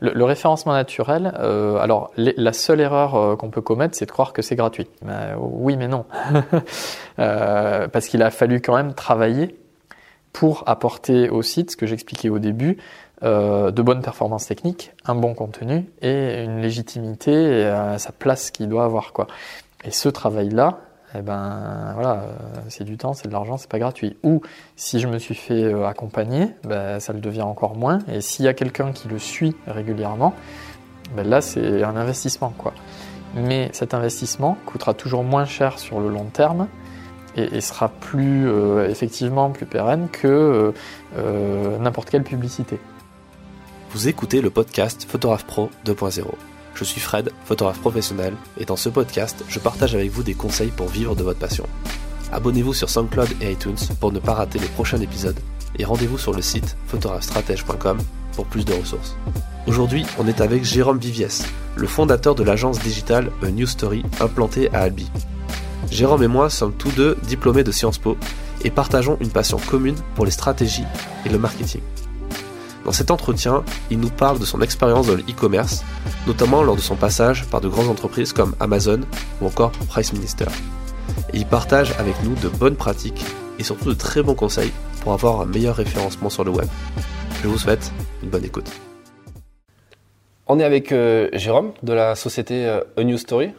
Le, référencement naturel, euh, alors la seule erreur euh, qu'on peut commettre, c'est de croire que c'est gratuit. oui, mais non, euh, parce qu'il a fallu quand même travailler pour apporter au site, ce que j'expliquais au début, de bonnes performances techniques, un bon contenu et une légitimité à sa place qu'il doit avoir. Quoi. Et ce travail-là, eh ben voilà, euh, c'est du temps, c'est de l'argent, c'est pas gratuit. Ou si je me suis fait euh, accompagner, ben, ça le devient encore moins. Et s'il y a quelqu'un qui le suit régulièrement, ben là c'est un investissement quoi. Mais cet investissement coûtera toujours moins cher sur le long terme et, sera plus euh, effectivement plus pérenne que n'importe quelle publicité. Vous écoutez le podcast Photographe Pro 2.0. Je suis Fred, photographe professionnel, et dans ce podcast, je partage avec vous des conseils pour vivre de votre passion. Abonnez-vous sur SoundCloud et iTunes pour ne pas rater les prochains épisodes, et rendez-vous sur le site photographestratège.com pour plus de ressources. Aujourd'hui, on est avec Jérôme Viviès, le fondateur de l'agence digitale A New Story implantée à Albi. Jérôme et moi sommes tous deux diplômés de Sciences Po et partageons une passion commune pour les stratégies et le marketing. Dans cet entretien, il nous parle de son expérience dans le e-commerce, notamment lors de son passage par de grandes entreprises comme Amazon ou encore Price Minister. Et il partage avec nous de bonnes pratiques et surtout de très bons conseils pour avoir un meilleur référencement sur le web. Je vous souhaite une bonne écoute. On est avec euh, Jérôme de la société euh, A New Story,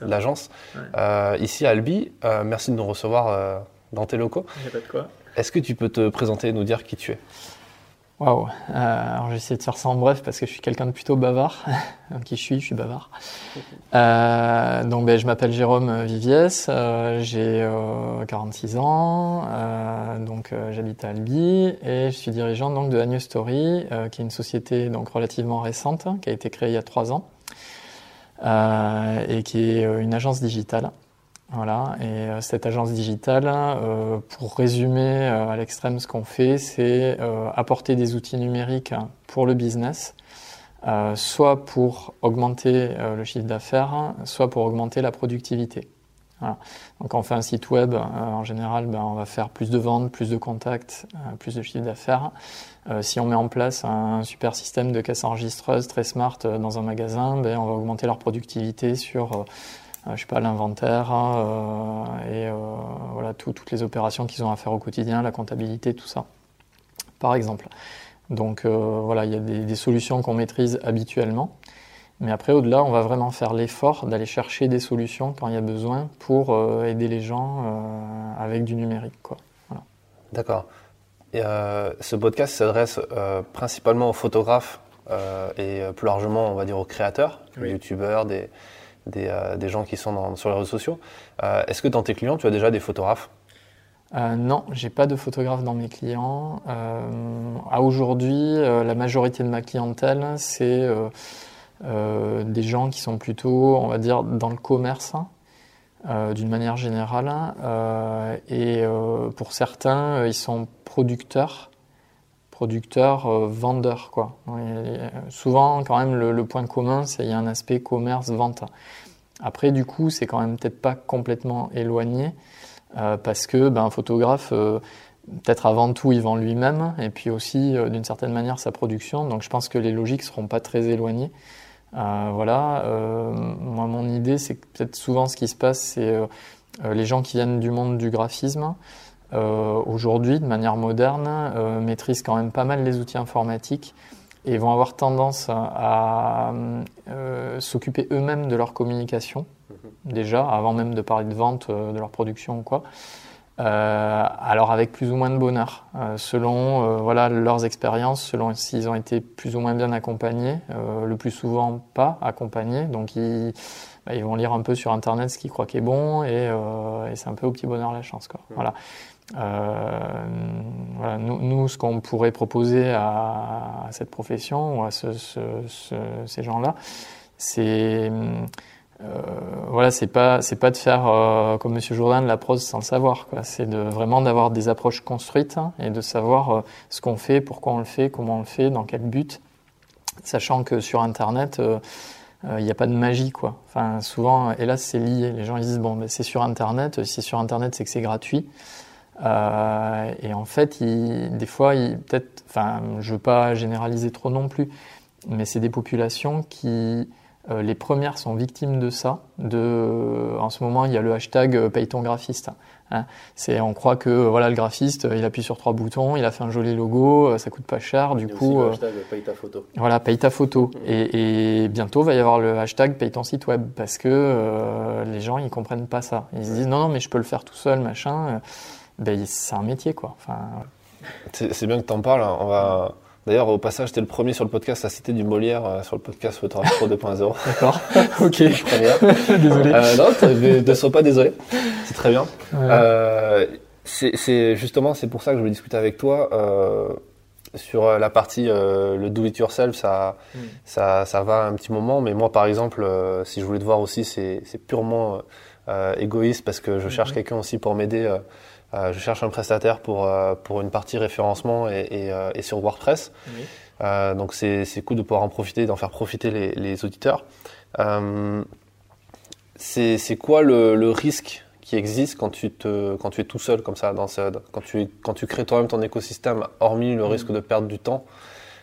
l'agence, euh, ici à Albi. merci de nous recevoir dans tes locaux. Il n'y a pas de quoi. Est-ce que tu peux te présenter et nous dire qui tu es? Waouh. Euh, alors, j'ai essayé de faire ça en bref parce que je suis quelqu'un de plutôt bavard. qui je suis Je suis bavard. Euh, donc, ben, je m'appelle Jérôme Viviès. Euh, j'ai 46 ans. donc, j'habite à Albi et je suis dirigeant donc de Agnew Story, qui est une société donc relativement récente, qui a été créée il y a trois ans et qui est une agence digitale. Voilà, et euh, cette agence digitale, euh, pour résumer euh, à l'extrême ce qu'on fait, c'est apporter des outils numériques pour le business, soit pour augmenter le chiffre d'affaires, soit pour augmenter la productivité. Donc on fait un site web, en général, ben, on va faire plus de ventes, plus de contacts, plus de chiffre d'affaires. si on met en place un super système de caisse enregistreuse très smart dans un magasin, ben, on va augmenter leur productivité sur je sais pas, l'inventaire hein, euh, et euh, voilà toutes les opérations qu'ils ont à faire au quotidien, la comptabilité, tout ça, par exemple. Donc voilà, il y a des, solutions qu'on maîtrise habituellement. Mais après, au-delà, on va vraiment faire l'effort d'aller chercher des solutions quand il y a besoin pour aider les gens avec du numérique. Voilà. D'accord. Et ce podcast s'adresse principalement aux photographes et plus largement, on va dire, aux créateurs, aux youtubeurs, des, euh, des, gens qui sont sur les réseaux sociaux. Euh, est-ce que dans tes clients, tu as déjà des photographes? Euh, non, j'ai pas de photographe dans mes clients. à aujourd'hui, la majorité de ma clientèle, c'est des gens qui sont plutôt, on va dire, dans le commerce, hein, d'une manière générale. et pour certains, ils sont producteurs producteur, euh. Quoi. souvent, quand même, le, point commun, c'est qu'il y a un aspect commerce-vente. Après, du coup, c'est quand même peut-être pas complètement éloigné, euh, parce que ben, photographe, euh, peut-être avant tout, il vend lui-même, et puis aussi, d'une certaine manière, sa production. Donc, je pense que les logiques seront pas très éloignées. voilà. moi, mon idée, c'est que peut-être souvent, ce qui se passe, c'est les gens qui viennent du monde du graphisme. Euh, aujourd'hui, de manière moderne, euh, maîtrisent quand même pas mal les outils informatiques et vont avoir tendance à, euh, s'occuper eux-mêmes de leur communication, mhm. déjà, avant même de parler de vente, de leur production ou quoi. alors avec plus ou moins de bonheur, selon voilà, leurs expériences, selon s'ils ont été plus ou moins bien accompagnés, le plus souvent pas accompagnés, donc ils, bah, ils, vont lire un peu sur Internet ce qu'ils croient qui est bon, et, et c'est un peu au petit bonheur la chance. Quoi. Mhm. Voilà. Euh, voilà, nous, ce qu'on pourrait proposer à, cette profession ou à ces gens-là, c'est euh, voilà, c'est pas de faire euh, comme Monsieur Jourdain de la prose sans le savoir. C'est vraiment d'avoir des approches construites hein, et de savoir ce qu'on fait, pourquoi on le fait, comment on le fait, dans quel but, sachant que sur Internet il n'y a pas de magie souvent, hélas, c'est lié. Les gens ils disent bon, ben, c'est sur Internet. Si c'est sur Internet, c'est que c'est gratuit. Euh, et en fait, il, des fois, peut-être, enfin, je veux pas généraliser trop non plus, mais c'est des populations qui euh, les premières sont victimes de ça. De, en ce moment, il y a le hashtag euh, paye ton graphiste. Hein. C'est, on croit que voilà, le graphiste, il appuie sur trois boutons, il a fait un joli logo, ça coûte pas cher, du coup. le hashtag paye ta photo. Voilà, paye ta photo. Mmh. Et, et, bientôt, il va y avoir le hashtag paye ton site web parce que les gens, ils comprennent pas ça. Ils se disent non, non, mais je peux le faire tout seul, machin. Ben, c'est un métier, quoi. Enfin, c'est, bien que tu en parles. On va D'ailleurs, au passage, j'étais le premier sur le podcast à citer du Molière euh, sur le podcast Pro 2.0. D'accord. ok. désolé. Euh, non, ne sois pas désolé. C'est très bien. Euh, c'est justement, c'est pour ça que je veux discuter avec toi. Sur la partie le do it yourself, ça, mm. ça, ça va un petit moment. Mais moi, par exemple, si je voulais te voir aussi, c'est purement égoïste parce que je cherche quelqu'un aussi pour m'aider je cherche un prestataire pour, euh, pour une partie référencement et, et, euh, et sur WordPress. donc c'est cool de pouvoir en profiter, d'en faire profiter les, les auditeurs. c'est quoi le, le, risque qui existe quand tu, te, quand tu es tout seul comme ça, dans ce, quand, tu, quand tu crées toi-même ton écosystème, hormis le risque de perdre du temps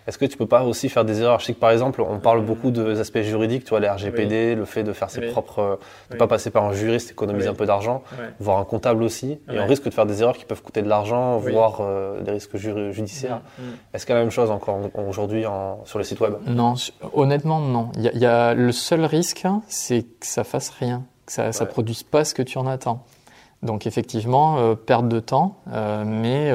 est-ce que tu peux pas aussi faire des erreurs Je sais que par exemple, on parle beaucoup des aspects juridiques, tu vois, les RGPD, le fait de faire ses propres, euh, de pas passer par un juriste, économiser un peu d'argent, voire un comptable aussi. Et on risque de faire des erreurs qui peuvent coûter de l'argent, voire euh, des risques judiciaires. Mm, mm. Est-ce qu'il y a la même chose encore aujourd'hui sur le site web? Non, honnêtement, non. Il y, a, le seul risque, c'est que ça fasse rien, que ça, ne produise pas ce que tu en attends. Donc effectivement, euh, perte de temps, mais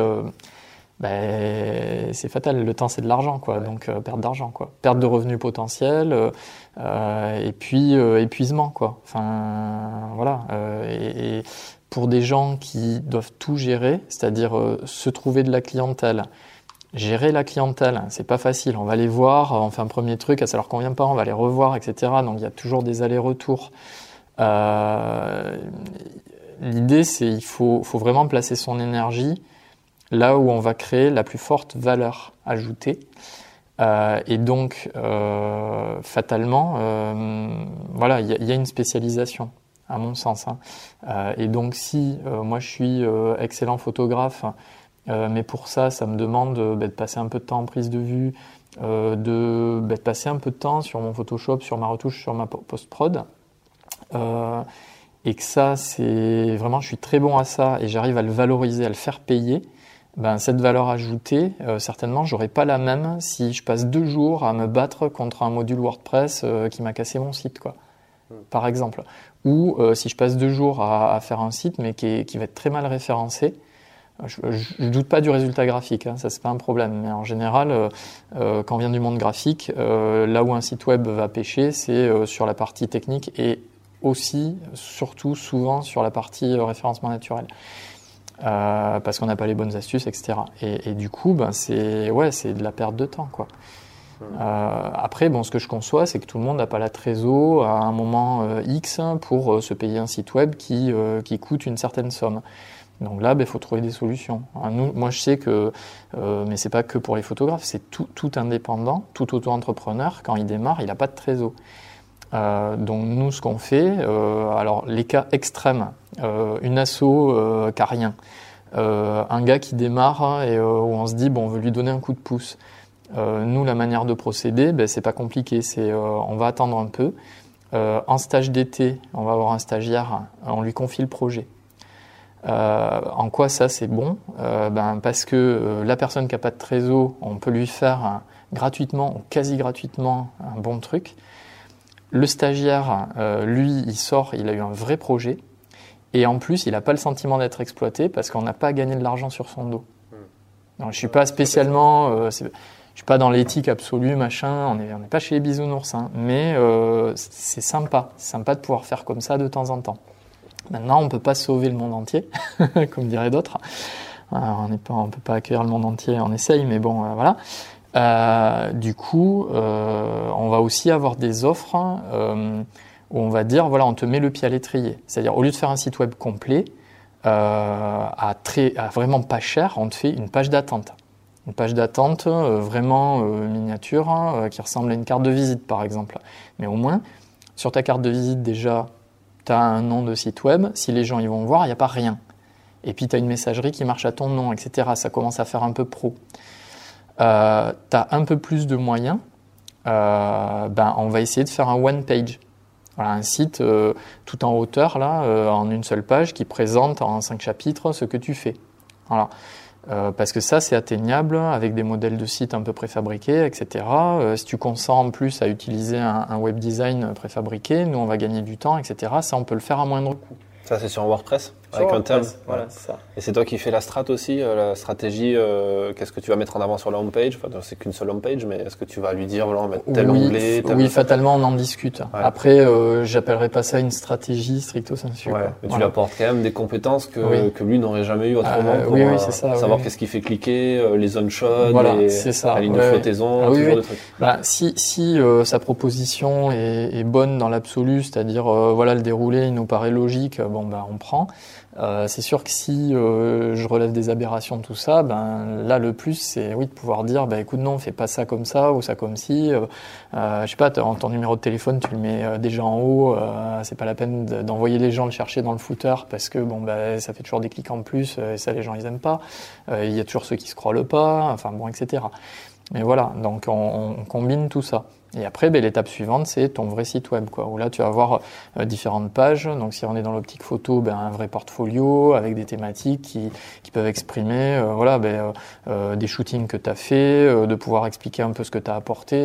ben, c'est fatal. Le temps, c'est de l'argent, quoi. Donc, euh, perte d'argent, quoi. Perte de revenus potentiels, euh, euh et puis euh, épuisement, quoi. Enfin, voilà. Et, et, pour des gens qui doivent tout gérer, c'est-à-dire se trouver de la clientèle, gérer la clientèle, c'est pas facile. On va les voir, on fait un premier truc, ça leur convient pas, on va les revoir, etc. Donc, il y a toujours des allers-retours. L'idée, c'est il faut, faut vraiment placer son énergie là où on va créer la plus forte valeur ajoutée. Euh, et donc, euh, fatalement, euh, voilà, il y, a une spécialisation, à mon sens. Hein. et donc, si moi je suis excellent photographe, mais pour ça, ça me demande bah, de passer un peu de temps en prise de vue, de, bah, de, passer un peu de temps sur mon Photoshop, sur ma retouche, sur ma post-prod, et que ça, c'est vraiment, je suis très bon à ça et j'arrive à le valoriser, à le faire payer ben, cette valeur ajoutée, euh, certainement, j'aurais pas la même si je passe deux jours à me battre contre un module WordPress euh, qui m'a cassé mon site, quoi, hmm. par exemple. Ou euh, si je passe deux jours à, faire un site, mais qui, qui, va être très mal référencé. Je, ne doute pas du résultat graphique, hein, ça c'est pas un problème. Mais en général, quand on vient du monde graphique, là où un site web va pêcher, c'est sur la partie technique et aussi, surtout, souvent sur la partie référencement naturel. Euh, parce qu'on n'a pas les bonnes astuces, etc. Et, du coup, ben, c'est ouais, c'est de la perte de temps, quoi. Euh, après, bon, ce que je conçois, c'est que tout le monde n'a pas la trésor à un moment euh, X pour se payer un site web qui, qui coûte une certaine somme. Donc là, il ben, faut trouver des solutions. Hein, nous, moi, je sais que, mais c'est pas que pour les photographes, c'est tout, tout indépendant, tout auto-entrepreneur, quand il démarre, il n'a pas de trésor. Euh, donc nous, ce qu'on fait, euh, alors les cas extrêmes, euh, une asso qui rien, un gars qui démarre et où on se dit bon, on veut lui donner un coup de pouce. nous, la manière de procéder, ben, c'est pas compliqué, c'est on va attendre un peu. en stage d'été, on va avoir un stagiaire, on lui confie le projet. en quoi ça c'est bon? Ben, Parce que la personne qui n'a pas de trésor, on peut lui faire gratuitement ou quasi gratuitement un bon truc. Le stagiaire, euh, lui, il sort, il a eu un vrai projet. Et en plus, il n'a pas le sentiment d'être exploité parce qu'on n'a pas gagné de l'argent sur son dos. Hmm. je suis pas spécialement, euh, je suis pas dans l'éthique absolue, machin. On n'est on pas chez les bisounours, hein. mais euh, c'est sympa, c'est sympa de pouvoir faire comme ça de temps en temps. Maintenant, on peut pas sauver le monde entier, comme diraient d'autres. on ne peut pas accueillir le monde entier, on essaye, mais bon, voilà. Euh, du coup, euh, on va aussi avoir des offres euh, où on va dire voilà, on te met le pied à l'étrier. C'est-à-dire, au lieu de faire un site web complet, à, très, vraiment pas cher, on te fait une page d'attente. Une page d'attente vraiment miniature hein, qui ressemble à une carte de visite, par exemple. Mais au moins, sur ta carte de visite, déjà, tu as un nom de site web. Si les gens y vont voir, il n'y a pas rien. Et puis, tu as une messagerie qui marche à ton nom, etc. Ça commence à faire un peu pro. Euh, tu as un peu plus de moyens. ben, on va essayer de faire un one page. Voilà, un site tout en hauteur, là, en une seule page, qui présente en cinq chapitres ce que tu fais. Voilà. Euh, parce que ça, c'est atteignable avec des modèles de sites un peu préfabriqués, etc. Euh, si tu consens en plus à utiliser un, un, web design préfabriqué, nous, on va gagner du temps, etc. Ça, on peut le faire à moindre coût. Ça, c'est sur WordPress? Avec un thème Voilà, c'est ça. Et c'est toi qui fais la strat aussi, euh, la stratégie euh, Qu'est-ce que tu vas mettre en avant sur la homepage? Enfin, C'est qu'une seule homepage, mais est-ce que tu vas lui dire, voilà, on va mettre tel oui, onglet Oui, fatalement, on en discute. Après, euh, j'appellerais pas ça une stratégie stricto sensu. Ouais, mais tu lui apportes quand même des compétences que, que lui n'aurait jamais eu autrement pour oui, oui, ça, savoir qu'est-ce qui fait cliquer, les zones chaudes, voilà, les, ça, la ligne de flottaison, ah, trucs. Bah, si si sa proposition est, est bonne dans l'absolu, c'est-à-dire, voilà, le déroulé, il nous paraît logique, bon, bah, on prend. Euh, c'est sûr que si euh, je relève des aberrations de tout ça, ben là le plus c'est oui de pouvoir dire bah écoute non fais pas ça comme ça ou ça comme si. Euh, euh je sais pas ton, numéro de téléphone tu le mets déjà en haut, c'est pas la peine d'envoyer les gens le chercher dans le footer parce que bon bah ça fait toujours des clics en plus et ça les gens ils aiment pas. Il y a toujours ceux qui scrollent pas, enfin bon etc. Mais voilà donc on, on combine tout ça. Et après, ben, l'étape suivante, c'est ton vrai site web, quoi, où là, tu vas avoir euh, différentes pages. Donc, si on est dans l'optique photo, ben, un vrai portfolio avec des thématiques qui, qui peuvent exprimer euh, voilà, ben, euh, des shootings que tu as fait, de pouvoir expliquer un peu ce que tu as apporté,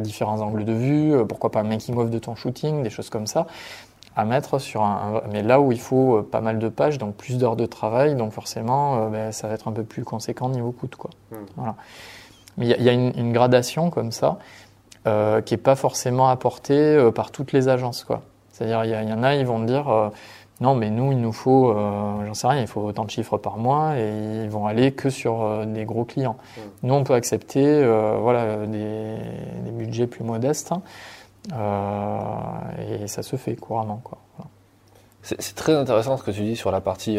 différents angles de vue, pourquoi pas un making-of de ton shooting, des choses comme ça à mettre sur un, mais là où il faut pas mal de pages donc plus d'heures de travail donc forcément ben, ça va être un peu plus conséquent niveau coût quoi hmm. voilà mais il y, y, a une, une, gradation comme ça euh, qui n'est pas forcément apporté euh, par toutes les agences. Quoi. C'est-à-dire, il y, y, en a, ils vont dire euh, non, mais nous, il nous faut, j'en sais rien, il faut autant de chiffres par mois et ils vont aller que sur des gros clients. Mmh. Nous, on peut accepter voilà, des, des, budgets plus modestes et ça se fait couramment. Quoi. Voilà. C'est très intéressant ce que tu dis sur la partie.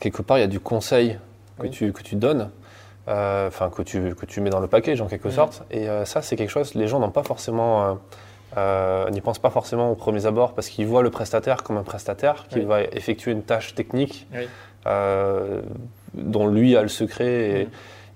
quelque part, il y a du conseil que, oui. tu, que tu donnes enfin que tu, que tu mets dans le package en quelque mmh. sorte. Et euh, ça, c'est quelque chose, les gens n'ont pas forcément, euh, n'y pensent pas forcément au premier abord parce qu'ils voient le prestataire comme un prestataire qui oui. va effectuer une tâche technique oui. dont lui a le secret. Et, mmh.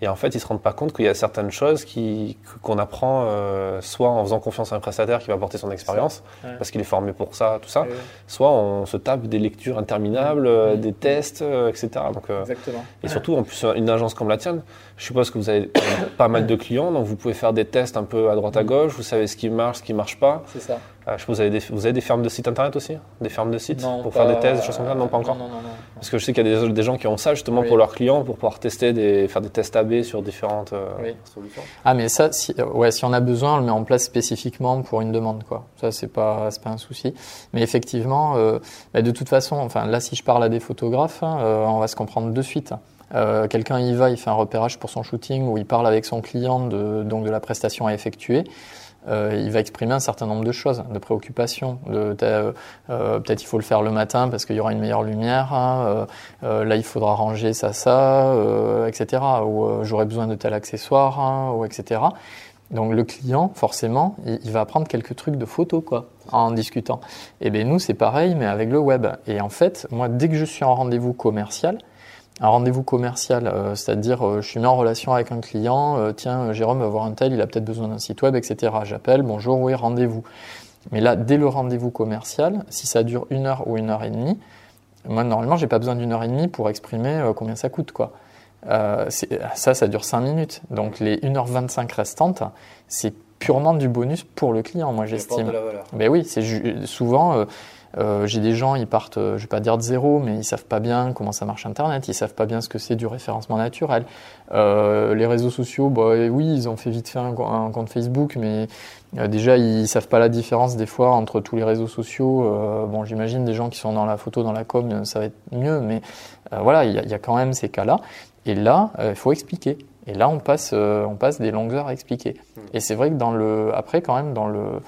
Et en fait, ils ne se rendent pas compte qu'il y a certaines choses qui, qu'on apprend euh, soit en faisant confiance à un prestataire qui va apporter son expérience, ouais. parce qu'il est formé pour ça, tout ça, ouais. soit on se tape des lectures interminables, mmh. des tests, euh, etc. Donc, euh, Exactement. Et surtout, en plus, une agence comme la tienne, je suppose que vous avez pas mal de clients, donc vous pouvez faire des tests un peu à droite à gauche, vous savez ce qui marche, ce qui ne marche pas. C'est ça. Euh, je vous avez, des, vous avez des fermes de sites internet aussi Des fermes de sites non, pour pas, faire des tests, des choses comme ça? Non, pas encore non, non, non, Parce que je sais qu'il y a des, des, gens qui ont ça justement oui. pour leurs clients, pour pouvoir tester, des, faire des tests AB sur différentes euh, oui. solutions. Ah, mais ça, si, ouais, si on a besoin, on le met en place spécifiquement pour une demande. Quoi. Ça, c'est pas, pas un souci. Mais effectivement, euh, bah, de toute façon, enfin, là, si je parle à des photographes, hein, on va se comprendre de suite. Euh, quelqu'un y va, il fait un repérage pour son shooting ou il parle avec son client de, donc de la prestation à effectuer. Euh, il va exprimer un certain nombre de choses, de préoccupations. De, euh, Peut-être il faut le faire le matin parce qu'il y aura une meilleure lumière. Hein, euh, là, il faudra ranger ça, ça, euh, etc. Ou euh, j'aurai besoin de tel accessoire, hein, ou etc. Donc le client, forcément, il, va apprendre quelques trucs de photo, quoi, en discutant. Et bien nous, c'est pareil, mais avec le web. Et en fait, moi, dès que je suis en rendez-vous commercial, un rendez-vous commercial, euh, c'est-à-dire euh, je suis mis en relation avec un client, euh, tiens Jérôme va voir un tel, il a peut-être besoin d'un site web, etc. J'appelle, bonjour, oui, rendez-vous. Mais là, dès le rendez-vous commercial, si ça dure une heure ou une heure et demie, moi normalement j'ai pas besoin d'une heure et demie pour exprimer combien ça coûte, quoi. ça, ça dure cinq minutes. Donc les 1h25 restantes, c'est purement du bonus pour le client, moi j'estime. Mais oui, c'est souvent euh, j'ai des gens, ils partent, euh, je vais pas dire de zéro, mais ils savent pas bien comment ça marche Internet, ils savent pas bien ce que c'est du référencement naturel. Euh, les réseaux sociaux, bah, oui, ils ont fait vite fait un, un compte Facebook, mais euh, déjà ils savent pas la différence des fois entre tous les réseaux sociaux. Bon, j'imagine des gens qui sont dans la photo, dans la com, ça va être mieux, mais voilà, il y, y, a quand même ces cas-là. Et là, il faut expliquer. Et là, on passe, on passe des longues heures à expliquer. Mmh. Et c'est vrai que dans le, après, quand même, dans le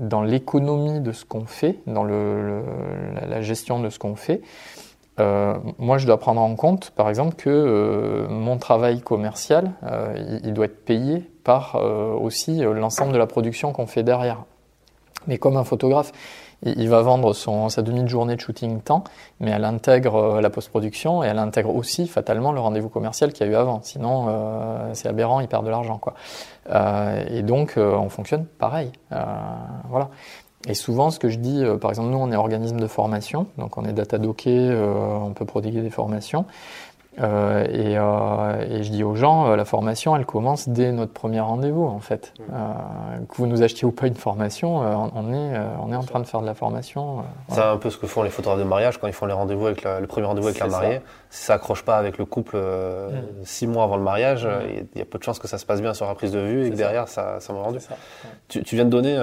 dans l'économie de ce qu'on fait, dans la gestion de ce qu'on fait, euh, moi je dois prendre en compte par exemple que euh, mon travail commercial, euh, il, doit être payé par aussi l'ensemble de la production qu'on fait derrière. Mais comme un photographe, il, va vendre son, sa demi-journée de shooting temps, mais elle intègre la post-production et elle intègre aussi fatalement le rendez-vous commercial qu'il y a eu avant. Sinon, c'est aberrant, il perd de l'argent. quoi. et donc, on fonctionne pareil. voilà. Et souvent, ce que je dis, euh, par exemple, nous, on est organisme de formation, donc on est data docké, euh, on peut prodiguer des formations. Euh, et, euh, et, je dis aux gens, euh, la formation, elle commence dès notre premier rendez-vous, en fait. Mmh. que vous nous achetiez ou pas une formation, on est, on est en train de faire de la formation. C'est un peu ce que font les photographes de mariage quand ils font les rendez-vous avec le premier rendez-vous avec la mariée. Si ça accroche pas avec le couple mmh. six mois avant le mariage, mmh. il y a peu de chances que ça se passe bien sur la prise de vue et que derrière, ça, ça m'a rendu. Tu, tu, viens de donner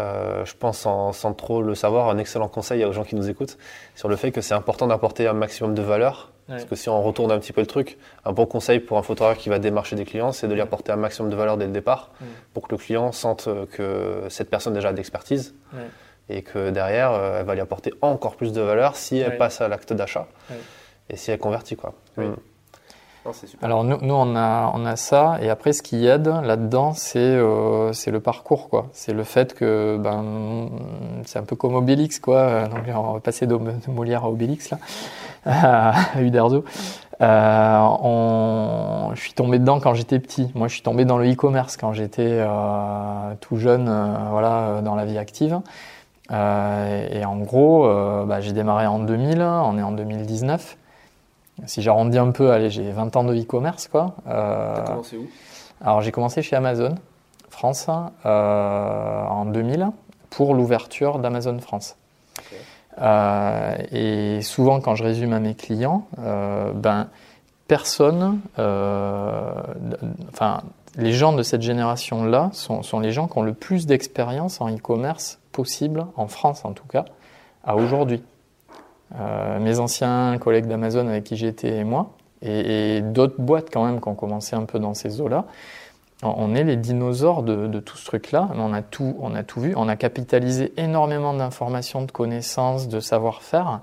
euh, je pense, sans, sans, trop le savoir, un excellent conseil aux gens qui nous écoutent sur le fait que c'est important d'apporter un maximum de valeur. Parce que si on retourne un petit peu le truc, un bon conseil pour un photographe qui va démarcher des clients, c'est de lui apporter un maximum de valeur dès le départ pour que le client sente que cette personne déjà a d'expertise et que derrière, euh, elle va lui apporter encore plus de valeur si elle passe à l'acte d'achat et si elle convertit. Quoi. Alors nous, nous, on, a, on a ça, et après ce qui aide là-dedans, c'est euh, le parcours, quoi. C'est le fait que ben, c'est un peu comme Obélix, quoi. Donc on va passer de, Molière à Obélix, là, à Uderzo. Euh, je suis tombé dedans quand j'étais petit. Moi, je suis tombé dans le e-commerce quand j'étais euh, tout jeune, voilà, dans la vie active. Et en gros, bah, j'ai démarré en 2000, on est en 2019. Si j'arrondis un peu, allez, j'ai 20 ans de e-commerce, quoi. Euh, T'as commencé où? Alors, j'ai commencé chez Amazon France euh, en 2000 pour l'ouverture d'Amazon France. Euh, et souvent, quand je résume à mes clients, ben, personne, enfin, les gens de cette génération-là sont, sont, les gens qui ont le plus d'expérience en e-commerce possible, en France en tout cas, à aujourd'hui. Euh, mes anciens collègues d'Amazon avec qui j'étais et moi, et, d'autres boîtes quand même qui ont commencé un peu dans ces eaux-là. On est les dinosaures de, tout ce truc-là, on a tout, on a tout vu, on a capitalisé énormément d'informations, de connaissances, de savoir-faire.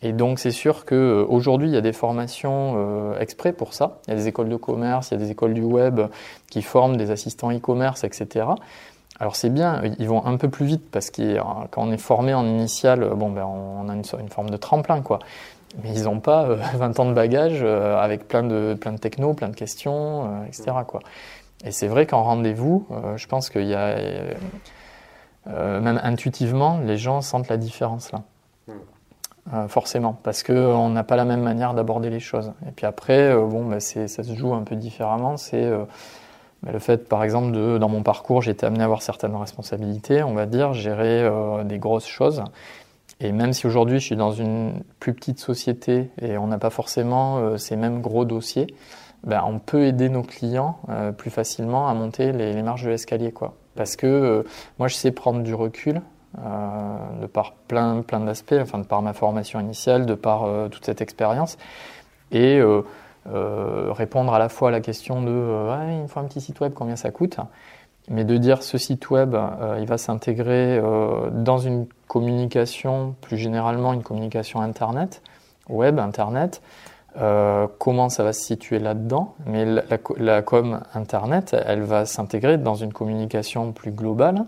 Et donc c'est sûr qu'aujourd'hui, il y a des formations euh, exprès pour ça. Il y a des écoles de commerce, il y a des écoles du web qui forment des assistants e-commerce, etc. Alors c'est bien, ils vont un peu plus vite parce que quand on est formé en initial, bon ben on a une, une forme de tremplin quoi. Mais ils n'ont pas 20 euh, ans de bagage euh, avec plein de plein de techno, plein de questions, euh, etc. quoi. Et c'est vrai qu'en rendez-vous, je pense qu'il y a même intuitivement, les gens sentent la différence là. Hmm. forcément, parce qu'on n'a pas la même manière d'aborder les choses. Et puis après, bon, ben ça se joue un peu différemment. C'est le fait, par exemple, de, dans mon parcours, j'ai été amené à avoir certaines responsabilités, on va dire, gérer euh, des grosses choses. Et même si aujourd'hui je suis dans une plus petite société et on n'a pas forcément euh, ces mêmes gros dossiers, ben, on peut aider nos clients euh, plus facilement à monter les, les marges de l'escalier. quoi. Parce que moi, je sais prendre du recul de par plein, plein d'aspects, enfin de par ma formation initiale, de par toute cette expérience. Et répondre à la fois à la question de euh, il faut un petit site web, combien ça coûte? Mais de dire ce site web, euh, il va s'intégrer dans une communication, plus généralement une communication Internet, web, Internet, comment ça va se situer là-dedans, mais la, la, com Internet, elle va s'intégrer dans une communication plus globale,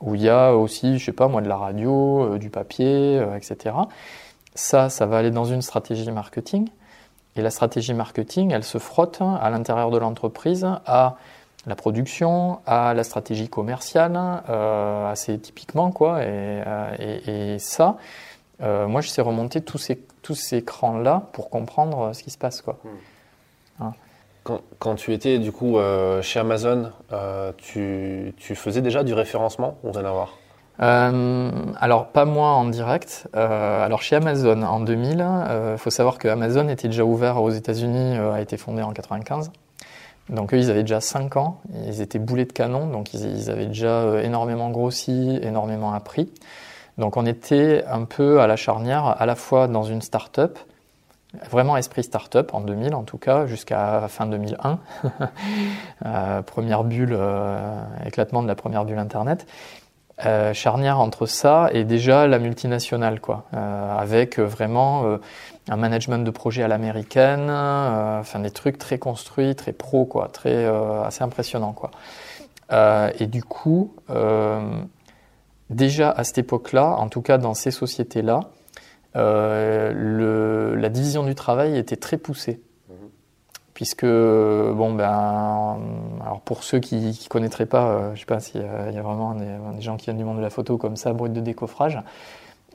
où il y a aussi, je sais pas moi, de la radio, du papier, etc. Ça, ça va aller dans une stratégie marketing. Et la stratégie marketing, elle se frotte à l'intérieur de l'entreprise à la production, à la stratégie commerciale, euh, assez typiquement quoi. Et, euh, et, ça, euh, moi, je sais remonter tous ces tous ces crans là pour comprendre ce qui se passe quoi. Hmm. Hein. Quand, quand, tu étais du coup chez Amazon, tu, tu, faisais déjà du référencement ou rien à voir euh, alors pas moi en direct. Euh, alors chez Amazon en 2000, il euh, faut savoir que Amazon était déjà ouvert aux États-Unis, a été fondé en 95. Donc eux, ils avaient déjà 5 ans, ils étaient boulets de canon, donc ils, ils avaient déjà énormément grossi, énormément appris. Donc on était un peu à la charnière, à la fois dans une start-up, vraiment esprit start-up en 2000 en tout cas, jusqu'à fin 2001, première bulle, éclatement de la première bulle Internet. Euh, charnière entre ça et déjà la multinationale, quoi, euh, avec vraiment euh, un management de projet à l'américaine, enfin des trucs très construits, très pro, quoi, très assez impressionnant, quoi. et du coup, déjà à cette époque-là, en tout cas dans ces sociétés-là, la division du travail était très poussée puisque bon ben alors pour ceux qui ne connaîtraient pas, euh, je sais pas s'il y, a vraiment des, gens qui viennent du monde de la photo comme ça, brut de décoffrage,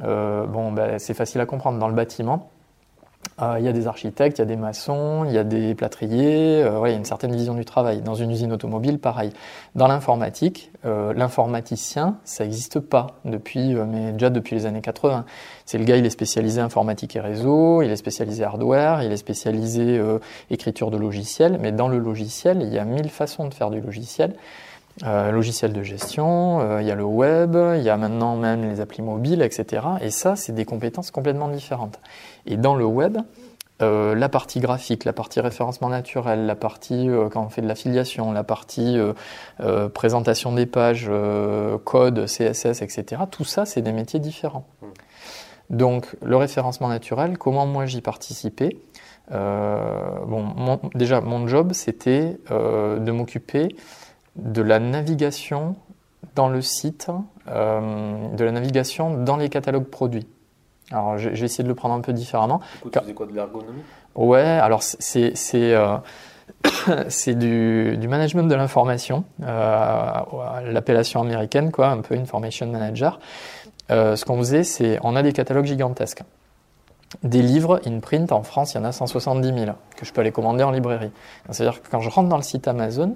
euh, bon ben c'est facile à comprendre dans le bâtiment. Euh, il y a des architectes, il y a des maçons, il y a des plâtriers, euh, il y a une certaine vision du travail. Dans une usine automobile, pareil. Dans l'informatique, euh, l'informaticien, ça n'existe pas depuis, mais déjà depuis les années 80. C'est le gars, il est spécialisé informatique et réseau, il est spécialisé hardware, il est spécialisé écriture de logiciel, mais dans le logiciel, il y a mille façons de faire du logiciel. Euh, logiciel de gestion, euh, il y a le web, il y a maintenant même les applis mobiles, etc. Et ça, c'est des compétences complètement différentes. Et dans le web, euh, la partie graphique, la partie référencement naturel, la partie quand on fait de l'affiliation, la partie présentation des pages, code, CSS, etc. Tout ça, c'est des métiers différents. Donc, le référencement naturel, comment moi j'y participais bon, déjà, mon job, c'était de m'occuper de la navigation dans le site, euh, de la navigation dans les catalogues produits. Alors j'ai essayé de le prendre un peu différemment. Du coup, tu faisais quoi de l'ergonomie? Ouais, alors c'est euh, du, du, management de l'information, euh, l'appellation américaine, quoi, un peu information manager. ce qu'on faisait, c'est on a des catalogues gigantesques. Des livres in print en France, il y en a 170 000 que je peux aller commander en librairie. C'est-à-dire que quand je rentre dans le site Amazon,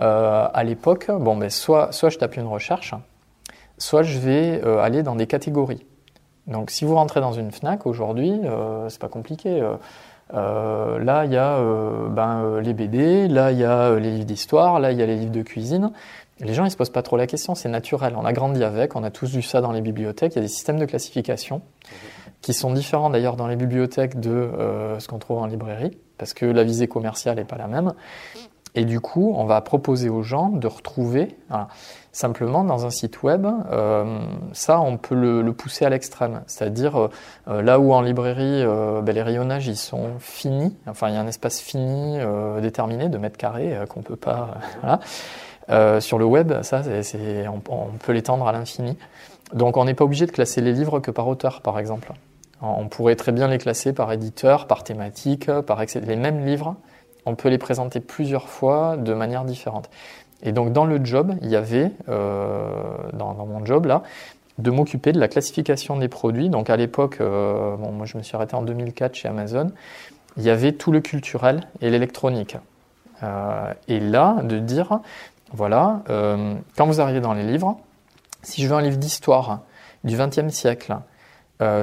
euh, à l'époque, bon, ben, soit, je tape une recherche, soit je vais euh, aller dans des catégories. Donc si vous rentrez dans une FNAC aujourd'hui, euh, c'est pas compliqué. Là, il y a ben, les BD, là, il y a les livres d'histoire, là, il y a les livres de cuisine. Les gens, ils se posent pas trop la question, c'est naturel. On a grandi avec, on a tous vu ça dans les bibliothèques. Il y a des systèmes de classification qui sont différents d'ailleurs dans les bibliothèques de ce qu'on trouve en librairie, parce que la visée commerciale n'est pas la même. Et du coup, on va proposer aux gens de retrouver, simplement dans un site web, euh, ça, on peut le, pousser à l'extrême. C'est-à-dire, euh, euh, là où en librairie, ben, les rayonnages, ils sont finis, enfin, il y a un espace fini déterminé de mètres carrés qu'on peut pas... voilà. sur le web, ça, on, on, peut l'étendre à l'infini. Donc, on n'est pas obligé de classer les livres que par auteur, par exemple. On pourrait très bien les classer par éditeur, par thématique, par les mêmes livres on peut les présenter plusieurs fois de manière différente. Et donc dans le job, il y avait, euh, dans, mon job là, de m'occuper de la classification des produits. Donc à l'époque, euh, moi je me suis arrêté en 2004 chez Amazon, il y avait tout le culturel et l'électronique. Euh, et là, de dire, voilà, quand vous arrivez dans les livres, si je veux un livre d'histoire du XXe siècle,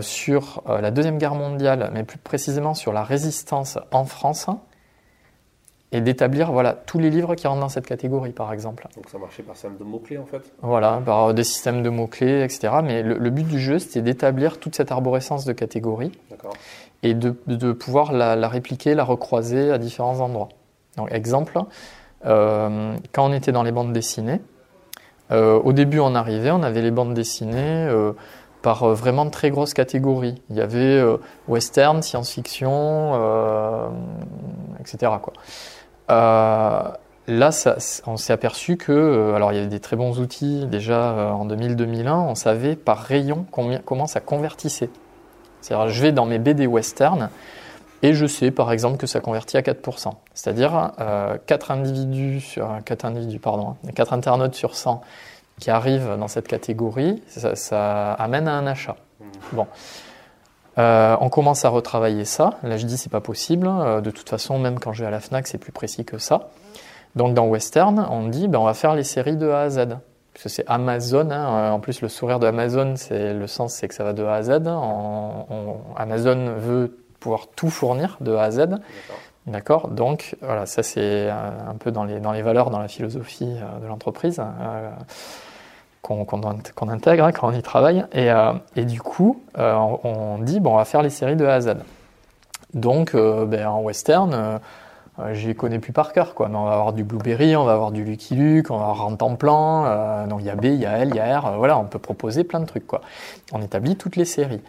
sur la Deuxième Guerre mondiale, mais plus précisément sur la résistance en France, et d'établir voilà, tous les livres qui rentrent dans cette catégorie, par exemple. Donc ça marchait par système de mots-clés, en fait Voilà, par des systèmes de mots-clés, etc. Mais le, but du jeu, c'était d'établir toute cette arborescence de catégories et de, de pouvoir la, la, répliquer, la recroiser à différents endroits. Donc, exemple, euh, quand on était dans les bandes dessinées, euh, au début, on arrivait, on avait les bandes dessinées euh, par vraiment de très grosses catégories. Il y avait euh, western, science-fiction, euh, etc. Quoi. Euh, là, on s'est aperçu que, euh, alors il y avait des très bons outils déjà euh, en 2000-2001, on savait par rayon comment ça convertissait. C'est-à-dire, je vais dans mes BD western et je sais par exemple que ça convertit à 4%. C'est-à-dire euh, 4 individus sur 4 individus, pardon, 4 hein, internautes sur 100 qui arrivent dans cette catégorie, ça, ça amène à un achat. Bon. Euh, on commence à retravailler ça. Là, je dis c'est pas possible. Euh, de toute façon, même quand je vais à la Fnac, c'est plus précis que ça. Donc dans Western, on dit ben, on va faire les séries de A à Z. Parce que c'est Amazon. Hein. En plus, le sourire de Amazon, c'est le sens, c'est que ça va de A à Z. Amazon veut pouvoir tout fournir de A à Z. D'accord. Donc voilà, ça c'est un peu dans les dans les valeurs, dans la philosophie euh, de l'entreprise qu'on intègre hein, quand on y travaille. Et, euh, du coup, euh, on, dit, bon, on va faire les séries de A à Z. Donc, euh, ben, en western, euh, je les connais plus par cœur, quoi. Mais on va avoir du Blueberry, on va avoir du Lucky Luke, on va avoir Rantanplan, donc il y a B, il y a L, il y a R, voilà, on peut proposer plein de trucs, quoi. On établit toutes les séries.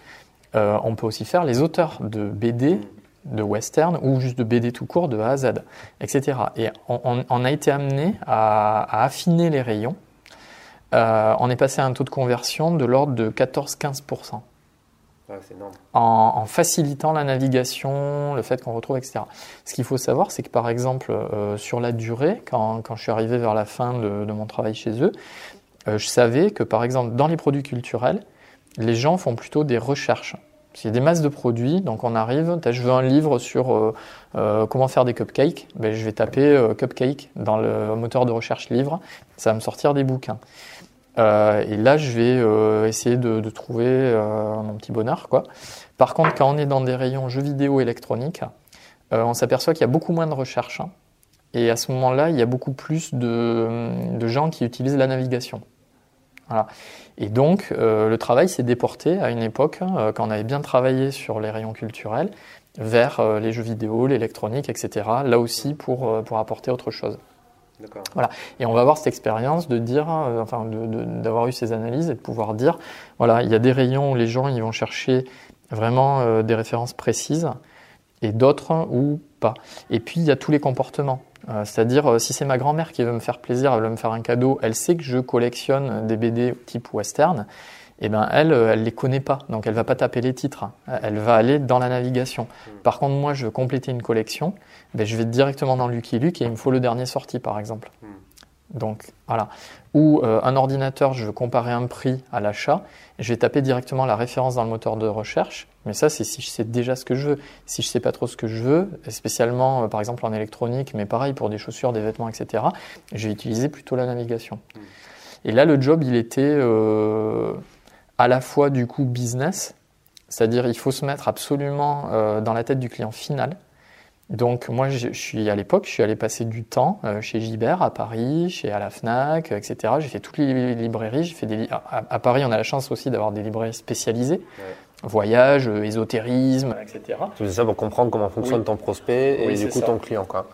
on peut aussi faire les auteurs de BD de western ou juste de BD tout court de A à Z, etc. Et on, a été amené à affiner les rayons euh, on est passé à un taux de conversion de l'ordre de 14-15%. c'est énorme. En, facilitant la navigation, le fait qu'on retrouve, etc. Ce qu'il faut savoir, c'est que par exemple, euh, sur la durée, quand, quand, je suis arrivé vers la fin de, de mon travail chez eux, euh, je savais que par exemple, dans les produits culturels, les gens font plutôt des recherches. Il y a des masses de produits, donc on arrive, je veux un livre sur euh, euh, comment faire des cupcakes, ben, je vais taper euh, cupcake dans le moteur de recherche livre, ça va me sortir des bouquins. Et là, je vais essayer de, trouver mon petit bonheur. Quoi. Par contre, quand on est dans des rayons jeux vidéo électroniques, on s'aperçoit qu'il y a beaucoup moins de recherches. Hein. et à ce moment-là, il y a beaucoup plus de gens qui utilisent la navigation. Voilà. Et donc, euh, le travail s'est déporté à une époque, euh, quand on avait bien travaillé sur les rayons culturels, vers euh, les jeux vidéo, l'électronique, etc. Là aussi pour, pour apporter autre chose. Voilà. Et on va avoir cette expérience de dire, enfin, d'avoir eu ces analyses et de pouvoir dire, voilà, il y a des rayons où les gens ils vont chercher vraiment des références précises et d'autres où pas. Et puis il y a tous les comportements. Euh, c'est-à-dire, euh, si c'est ma grand-mère qui veut me faire plaisir, elle veut me faire un cadeau, elle sait que je collectionne des BD type western, eh ben elle, euh, elle les connaît pas, donc elle va pas taper les titres, elle va aller dans la navigation. Hmm. Par contre, moi, je veux compléter une collection, ben, je vais directement dans Lucky Luke et il me faut le dernier sorti, par exemple. Hmm. Donc voilà. Ou euh, un ordinateur, je veux comparer un prix à l'achat, je vais taper directement la référence dans le moteur de recherche. Mais ça, c'est si je sais déjà ce que je veux. Si je sais pas trop ce que je veux, spécialement euh, par exemple en électronique, mais pareil pour des chaussures, des vêtements, etc., je vais utiliser plutôt la navigation. Hmm. Et là, le job, il était euh, à la fois du coup business, c'est-à-dire il faut se mettre absolument dans la tête du client final. Donc moi, je, suis à l'époque, je suis allé passer du temps euh, chez Gibert à Paris, chez à la Fnac, etc. J'ai fait toutes les librairies. J'ai fait des à, Paris, on a la chance aussi d'avoir des librairies spécialisées, voyage, euh, ésotérisme, etc. Faisais ça pour comprendre comment fonctionne ton prospect et du coup ton client, quoi.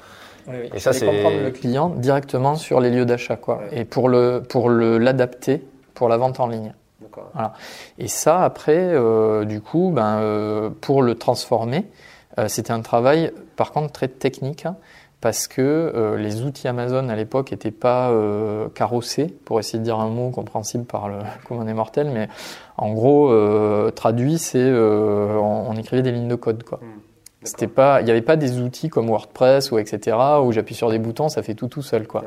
Oui, Et ça, c'est comprendre le client directement sur les lieux d'achat, quoi. Et pour le pour le l'adapter pour la vente en ligne. Voilà. Et ça, après, euh, du coup, ben, pour le transformer, c'était un travail par contre très technique hein, parce que euh, les outils Amazon à l'époque n'étaient pas euh, carrossés, pour essayer de dire un mot compréhensible par le commun des mortels, mais en gros, euh, traduit, c'est on, écrivait des lignes de code. Quoi. Hmm, C'était pas, il n'y avait pas des outils comme WordPress ou etc. où j'appuie sur des boutons, ça fait tout tout seul quoi.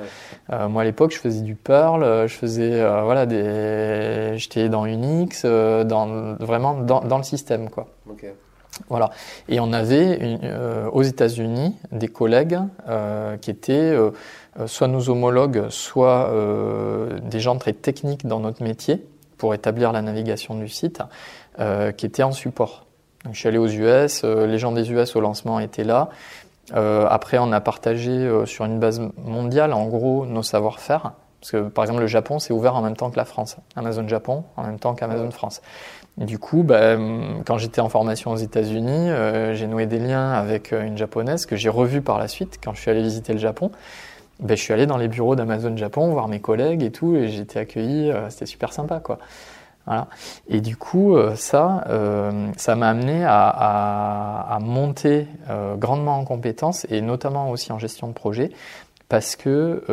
moi à l'époque, je faisais du Perl, je faisais voilà des, j'étais dans Unix, dans vraiment dans, dans le système quoi. Voilà. Et on avait euh, aux États-Unis des collègues euh, qui étaient euh, soit nos homologues, soit des gens très techniques dans notre métier pour établir la navigation du site, qui étaient en support. Donc, je suis allé aux US, les gens des US au lancement étaient là. après, on a partagé sur une base mondiale, en gros, nos savoir-faire. Parce que, par exemple, le Japon, c'est ouvert en même temps que la France. Amazon Japon, en même temps qu'Amazon France du coup, bah, quand j'étais en formation aux États-Unis, euh, j'ai noué des liens avec euh, une japonaise que j'ai revue par la suite quand je suis allé visiter le Japon. Bah, je suis allé dans les bureaux d'Amazon Japon voir mes collègues et tout, et j'ai été accueilli. Euh, c'était super sympa, quoi. Voilà. Et du coup, ça, ça m'a amené à, à, à monter grandement en compétences et notamment aussi en gestion de projet, parce que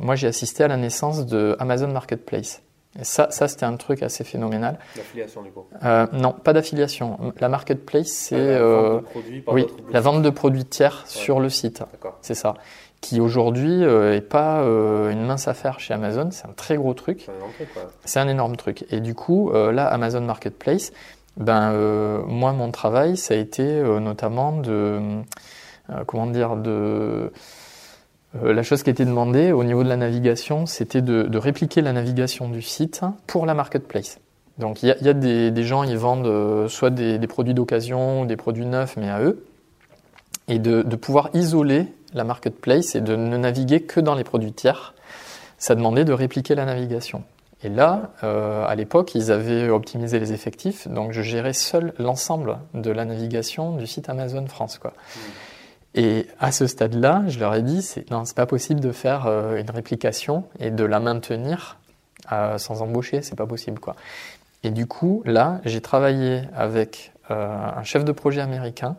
moi j'ai assisté à la naissance de Amazon Marketplace. Et ça, ça c'était un truc assez phénoménal. L'affiliation du coup euh, Non, pas d'affiliation. La marketplace, c'est euh, oui, la vente de produits tiers sur le site. C'est ça. Qui aujourd'hui euh, pas euh, une mince affaire chez Amazon. C'est un très gros truc. C'est un, énorme truc. Et du coup, euh, là, Amazon Marketplace, ben moi, mon travail, ça a été notamment de comment dire de euh, la chose qui était demandée au niveau de la navigation, c'était de, répliquer la navigation du site pour la marketplace. Donc il y a, des, gens, ils vendent euh, soit des, produits d'occasion ou des produits neufs, mais à eux, et de, pouvoir isoler la marketplace et de ne naviguer que dans les produits tiers. Ça demandait de répliquer la navigation. Et là, euh, à l'époque, ils avaient optimisé les effectifs, donc je gérais seul l'ensemble de la navigation du site Amazon France. Quoi. Mmh. Et à ce stade-là, je leur ai dit, c'est, non, c'est pas possible de faire euh, une réplication et de la maintenir euh, sans embaucher, c'est pas possible, quoi. Et du coup, là, j'ai travaillé avec un chef de projet américain.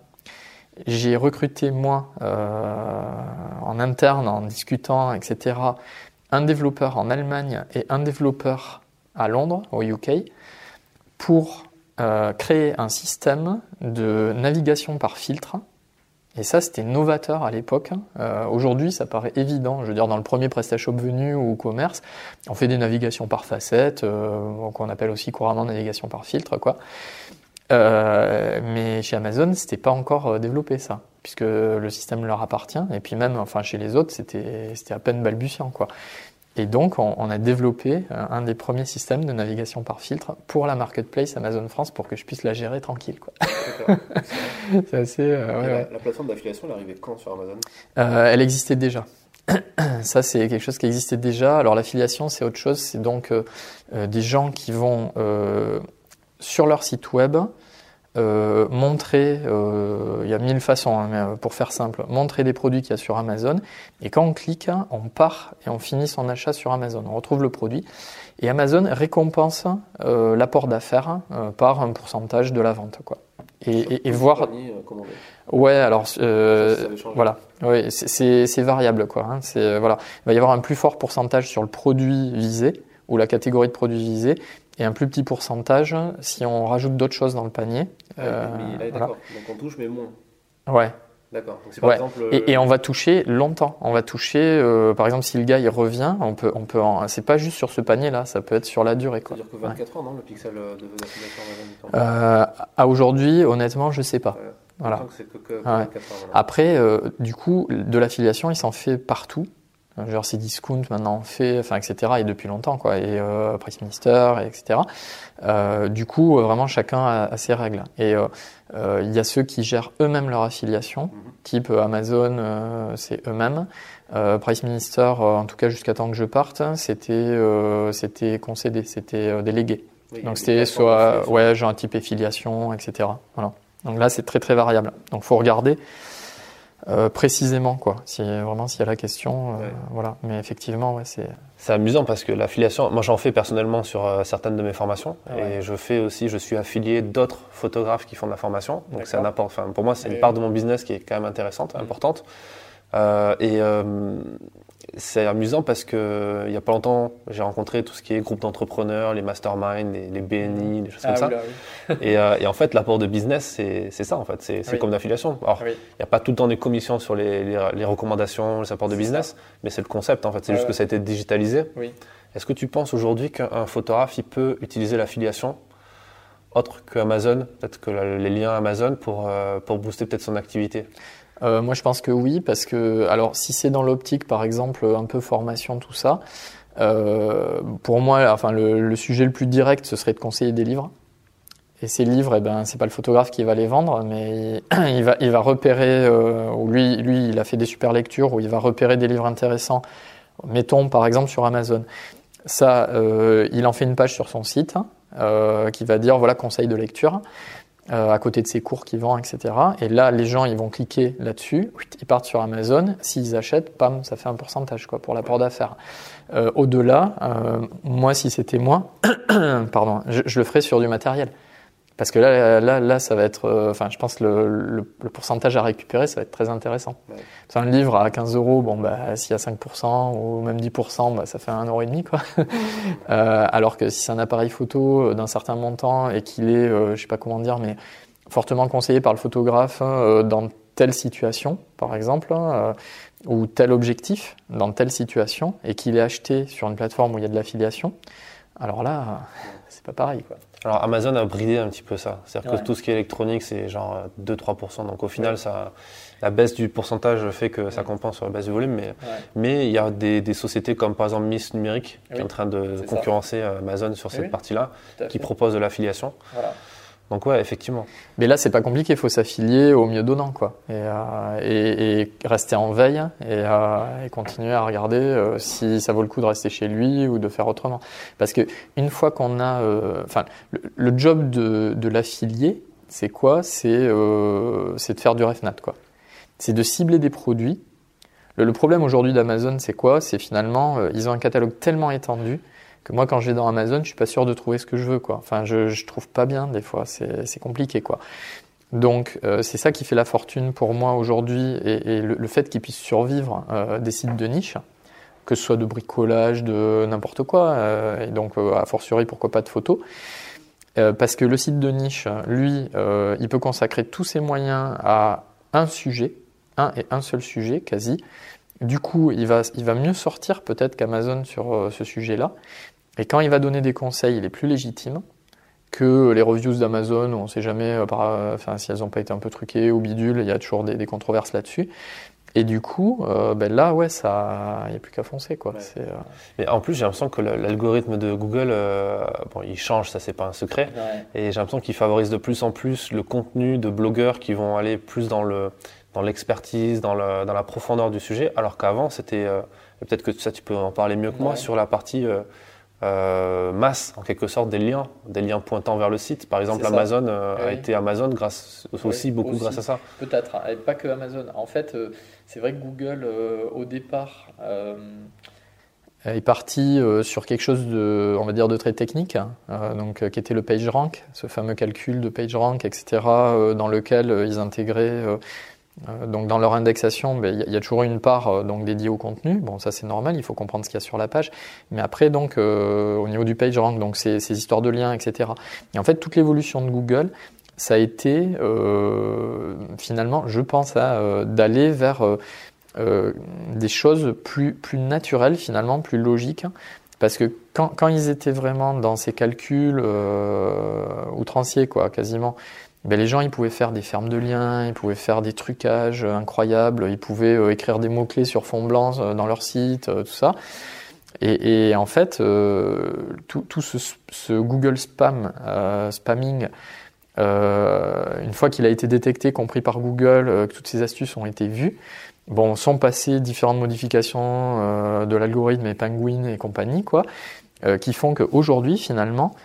J'ai recruté moi en interne, en discutant, etc., un développeur en Allemagne et un développeur à Londres, au UK, pour euh, créer un système de navigation par filtre. Et ça, c'était novateur à l'époque. Euh, aujourd'hui, ça paraît évident. Je veux dire, dans le premier PrestaShop venu ou commerce, on fait des navigations par facettes, euh, qu'on appelle aussi couramment navigation par filtre, quoi. Mais chez Amazon, c'était pas encore développé ça, puisque le système leur appartient. Et puis même, enfin, chez les autres, c'était c'était à peine balbutiant, quoi. Et donc, on, a développé euh, un des premiers systèmes de navigation par filtre pour la marketplace Amazon France pour que je puisse la gérer tranquille. c'est assez. Euh, la, plateforme d'affiliation, elle arrivait quand sur Amazon? Euh, Elle existait déjà. Ça, c'est quelque chose qui existait déjà. Alors, l'affiliation, c'est autre chose. C'est donc des gens qui vont sur leur site web euh, montrer, euh, il y a mille façons, hein, mais euh, pour faire simple, montrer des produits qu'il y a sur Amazon. Et quand on clique, on part et on finit son achat sur Amazon. On retrouve le produit. Et Amazon récompense l'apport d'affaires par un pourcentage de la vente. Quoi. Et, et, voir. Ouais, alors voilà, ouais, c'est variable quoi. Hein. C'est voilà, il va y avoir un plus fort pourcentage sur le produit visé ou la catégorie de produits visés et un plus petit pourcentage si on rajoute d'autres choses dans le panier. Ah, euh, d'accord. Donc on touche mais moins. Ouais. D'accord. Et, et, on va toucher longtemps. On va toucher, euh, par exemple, si le gars il revient, on peut, on peut. C'est pas juste sur ce panier-là, ça peut être sur la durée. C'est-à-dire que 24 ans, non, le pixel de, de euh, À aujourd'hui, honnêtement, je sais pas. Voilà. Après, euh, du coup, de l'affiliation, il s'en fait partout. Genre c'est Discount maintenant on fait, enfin etc. et depuis longtemps quoi, et euh, Price Minister, etc. Euh, du coup euh, vraiment chacun a, ses règles. Et euh, euh, il y a ceux qui gèrent eux-mêmes leur affiliation, mhm. type Amazon, c'est eux-mêmes. Price Minister, en tout cas jusqu'à temps que je parte, c'était c'était concédé, c'était délégué. Donc c'était soit ouais genre un type affiliation, etc. Voilà. Donc là c'est très très variable. Donc faut regarder. Euh, précisément quoi. Si vraiment s'il y a la question, euh, voilà. Mais effectivement, ouais, c'est. C'est amusant parce que l'affiliation, moi j'en fais personnellement sur euh, certaines de mes formations ah et je fais aussi, je suis affilié d'autres photographes qui font de la formation. Donc c'est un apport. Enfin, pour moi, c'est une part de mon business qui est quand même intéressante, mmh. importante. et c'est amusant parce que il y a pas longtemps, j'ai rencontré tout ce qui est groupe d'entrepreneurs, les masterminds, les, les, BNI, des choses comme ah ça. et, euh, et, en fait, l'apport de business, c'est ça en fait, c'est comme l'affiliation. Alors, il n'y a pas tout le temps des commissions sur les, les, recommandations, les apports de business, mais c'est le concept en fait. C'est juste que ça a été digitalisé. Est-ce que tu penses aujourd'hui qu'un photographe il peut utiliser l'affiliation autre que Amazon, peut-être que les liens Amazon pour, euh, pour booster peut-être son activité? Euh, moi, je pense que oui, parce que, alors, si c'est dans l'optique, par exemple, un peu formation, tout ça, euh, pour moi, enfin, le, sujet le plus direct, ce serait de conseiller des livres. Et ces livres, eh ben, c'est pas le photographe qui va les vendre, mais il, va, il va repérer, euh, ou lui, lui, il a fait des super lectures, où il va repérer des livres intéressants. Mettons, par exemple, sur Amazon. Ça, il en fait une page sur son site, euh, qui va dire, voilà, conseil de lecture. Euh, à côté de ses cours qu'il vend, etc. Et là, les gens, ils vont cliquer là-dessus, ils partent sur Amazon. S'ils achètent, pam, ça fait un pourcentage quoi pour l'apport d'affaires. Euh, Au-delà, euh, moi, si c'était moi, pardon, je, je, le ferais sur du matériel. Parce que là, là, là, ça va être, euh, enfin, je pense que le, le, le, pourcentage à récupérer, ça va être très intéressant. Ouais. Un livre à 15 euros, bon, bah, s'il y a 5% ou même 10%, bah, ça fait un euro et demi, quoi. euh, alors que si c'est un appareil photo euh, d'un certain montant et qu'il est, euh, je sais pas comment dire, mais fortement conseillé par le photographe euh, dans telle situation, par exemple, hein, ou tel objectif dans telle situation, et qu'il est acheté sur une plateforme où il y a de l'affiliation, alors là, c'est pas pareil, quoi. Alors Amazon a bridé un petit peu ça. C'est-à-dire que tout ce qui est électronique, c'est genre 2-3%. Donc au final, ça, la baisse du pourcentage fait que ça compense sur la baisse du volume. Mais, mais il y a des, des, sociétés comme par exemple Miss Numérique qui est en train de concurrencer Amazon sur cette partie-là, qui propose de l'affiliation. Voilà. Donc ouais, effectivement. Mais là, c'est pas compliqué, il faut s'affilier au mieux donnant, quoi, et, euh, rester en veille et, euh, continuer à regarder euh, si ça vaut le coup de rester chez lui ou de faire autrement. Parce que une fois qu'on a, enfin, le, job de, de l'affilié, c'est quoi? C'est c'est de faire du RefNat, quoi. C'est de cibler des produits. Le problème aujourd'hui d'Amazon, c'est quoi? C'est finalement, ils ont un catalogue tellement étendu que moi quand je vais dans Amazon, je suis pas sûr de trouver ce que je veux quoi. Enfin, je je trouve pas bien des fois, c'est compliqué quoi. Donc euh, c'est ça qui fait la fortune pour moi aujourd'hui et, le, fait qu'ils puissent survivre euh, des sites de niche. que ce soit de bricolage, de n'importe quoi, et donc a fortiori pourquoi pas de photos. parce que le site de niche, lui, il peut consacrer tous ses moyens à un sujet, un et un seul sujet quasi. Du coup, il va, il va mieux sortir peut-être qu'Amazon sur ce sujet-là. Et quand il va donner des conseils, il est plus légitime que les reviews d'Amazon, on ne sait jamais euh, euh, enfin, si elles n'ont pas été un peu truquées ou bidule, il y a toujours des, controverses là-dessus. Et du coup, euh, ben là, ouais, ça, il n'y a plus qu'à foncer, quoi. Mais en plus, j'ai l'impression que l'algorithme de Google, bon, il change, ça c'est pas un secret. Et j'ai l'impression qu'il favorise de plus en plus le contenu de blogueurs qui vont aller plus dans le dans l'expertise, dans, dans la profondeur du sujet, alors qu'avant, c'était peut-être que ça, tu peux en parler mieux que moi sur la partie euh, masse, en quelque sorte, des liens, des liens pointant vers le site. Par exemple, Amazon euh, a été Amazon grâce, aussi beaucoup grâce à ça. Peut-être, hein, pas que Amazon. En fait, euh, c'est vrai que Google, au départ, est parti sur quelque chose de, on va dire, de très technique, hein. donc qui était le PageRank, ce fameux calcul de PageRank, etc., dans lequel ils intégraient euh, donc dans leur indexation, ben, il y, a toujours une part euh, donc dédiée au contenu. Bon, ça c'est normal, il faut comprendre ce qu'il y a sur la page. Mais après, donc euh, au niveau du page rank, donc ces, histoires de liens, etc. Et en fait, toute l'évolution de Google, ça a été finalement, je pense, d'aller vers des choses plus plus naturelles, finalement, plus logiques. Parce que quand, quand ils étaient vraiment dans ces calculs outranciers, quoi, quasiment, ben, les gens ils pouvaient faire des fermes de liens, ils pouvaient faire des trucages incroyables, ils pouvaient euh, écrire des mots-clés sur fond blanc euh, dans leur site, euh, tout ça. Et, en fait, tout, ce, Google Spam, spamming, une fois qu'il a été détecté, compris par Google, que toutes ces astuces ont été vues, bon, sont passées différentes modifications de l'algorithme et Penguin et compagnie, quoi, qui font qu'aujourd'hui, finalement,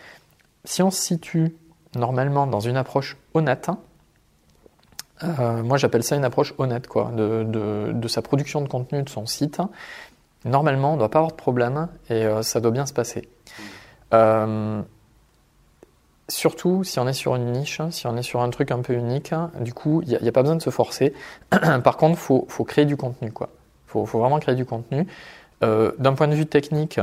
si on se situe normalement dans une approche honnête. Euh, moi, j'appelle ça une approche honnête, quoi, de, sa production de contenu de son site. Normalement, on ne doit pas avoir de problème et euh, ça doit bien se passer. Euh, surtout si on est sur une niche, si on est sur un truc un peu unique, du coup, il n'y a, pas besoin de se forcer. Par contre, il faut, créer du contenu. Il faut, vraiment créer du contenu. D'un point de vue technique,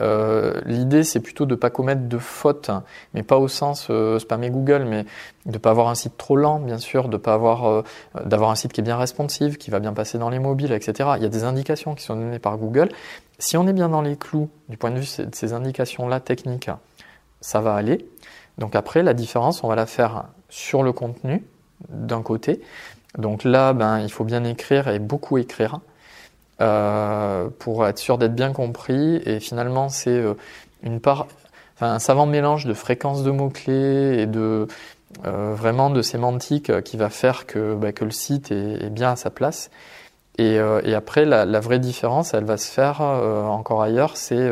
euh, l'idée, c'est plutôt de ne pas commettre de fautes, mais pas au sens euh, spammer Google, mais de ne pas avoir un site trop lent, bien sûr, de pas avoir, euh, d'avoir un site qui est bien responsive, qui va bien passer dans les mobiles, etc. Il y a des indications qui sont données par Google. Si on est bien dans les clous du point de vue de ces indications-là techniques, ça va aller. Donc après, la différence, on va la faire sur le contenu d'un côté. Donc là, ben, il faut bien écrire et beaucoup écrire. Euh, pour être sûr d'être bien compris. Et finalement, c'est euh, une part, enfin, un savant mélange de fréquences de mots-clés et de euh, vraiment de sémantique qui va faire que, bah, que le site est, bien à sa place. Et, et après, la, la, vraie différence, elle va se faire encore ailleurs, c'est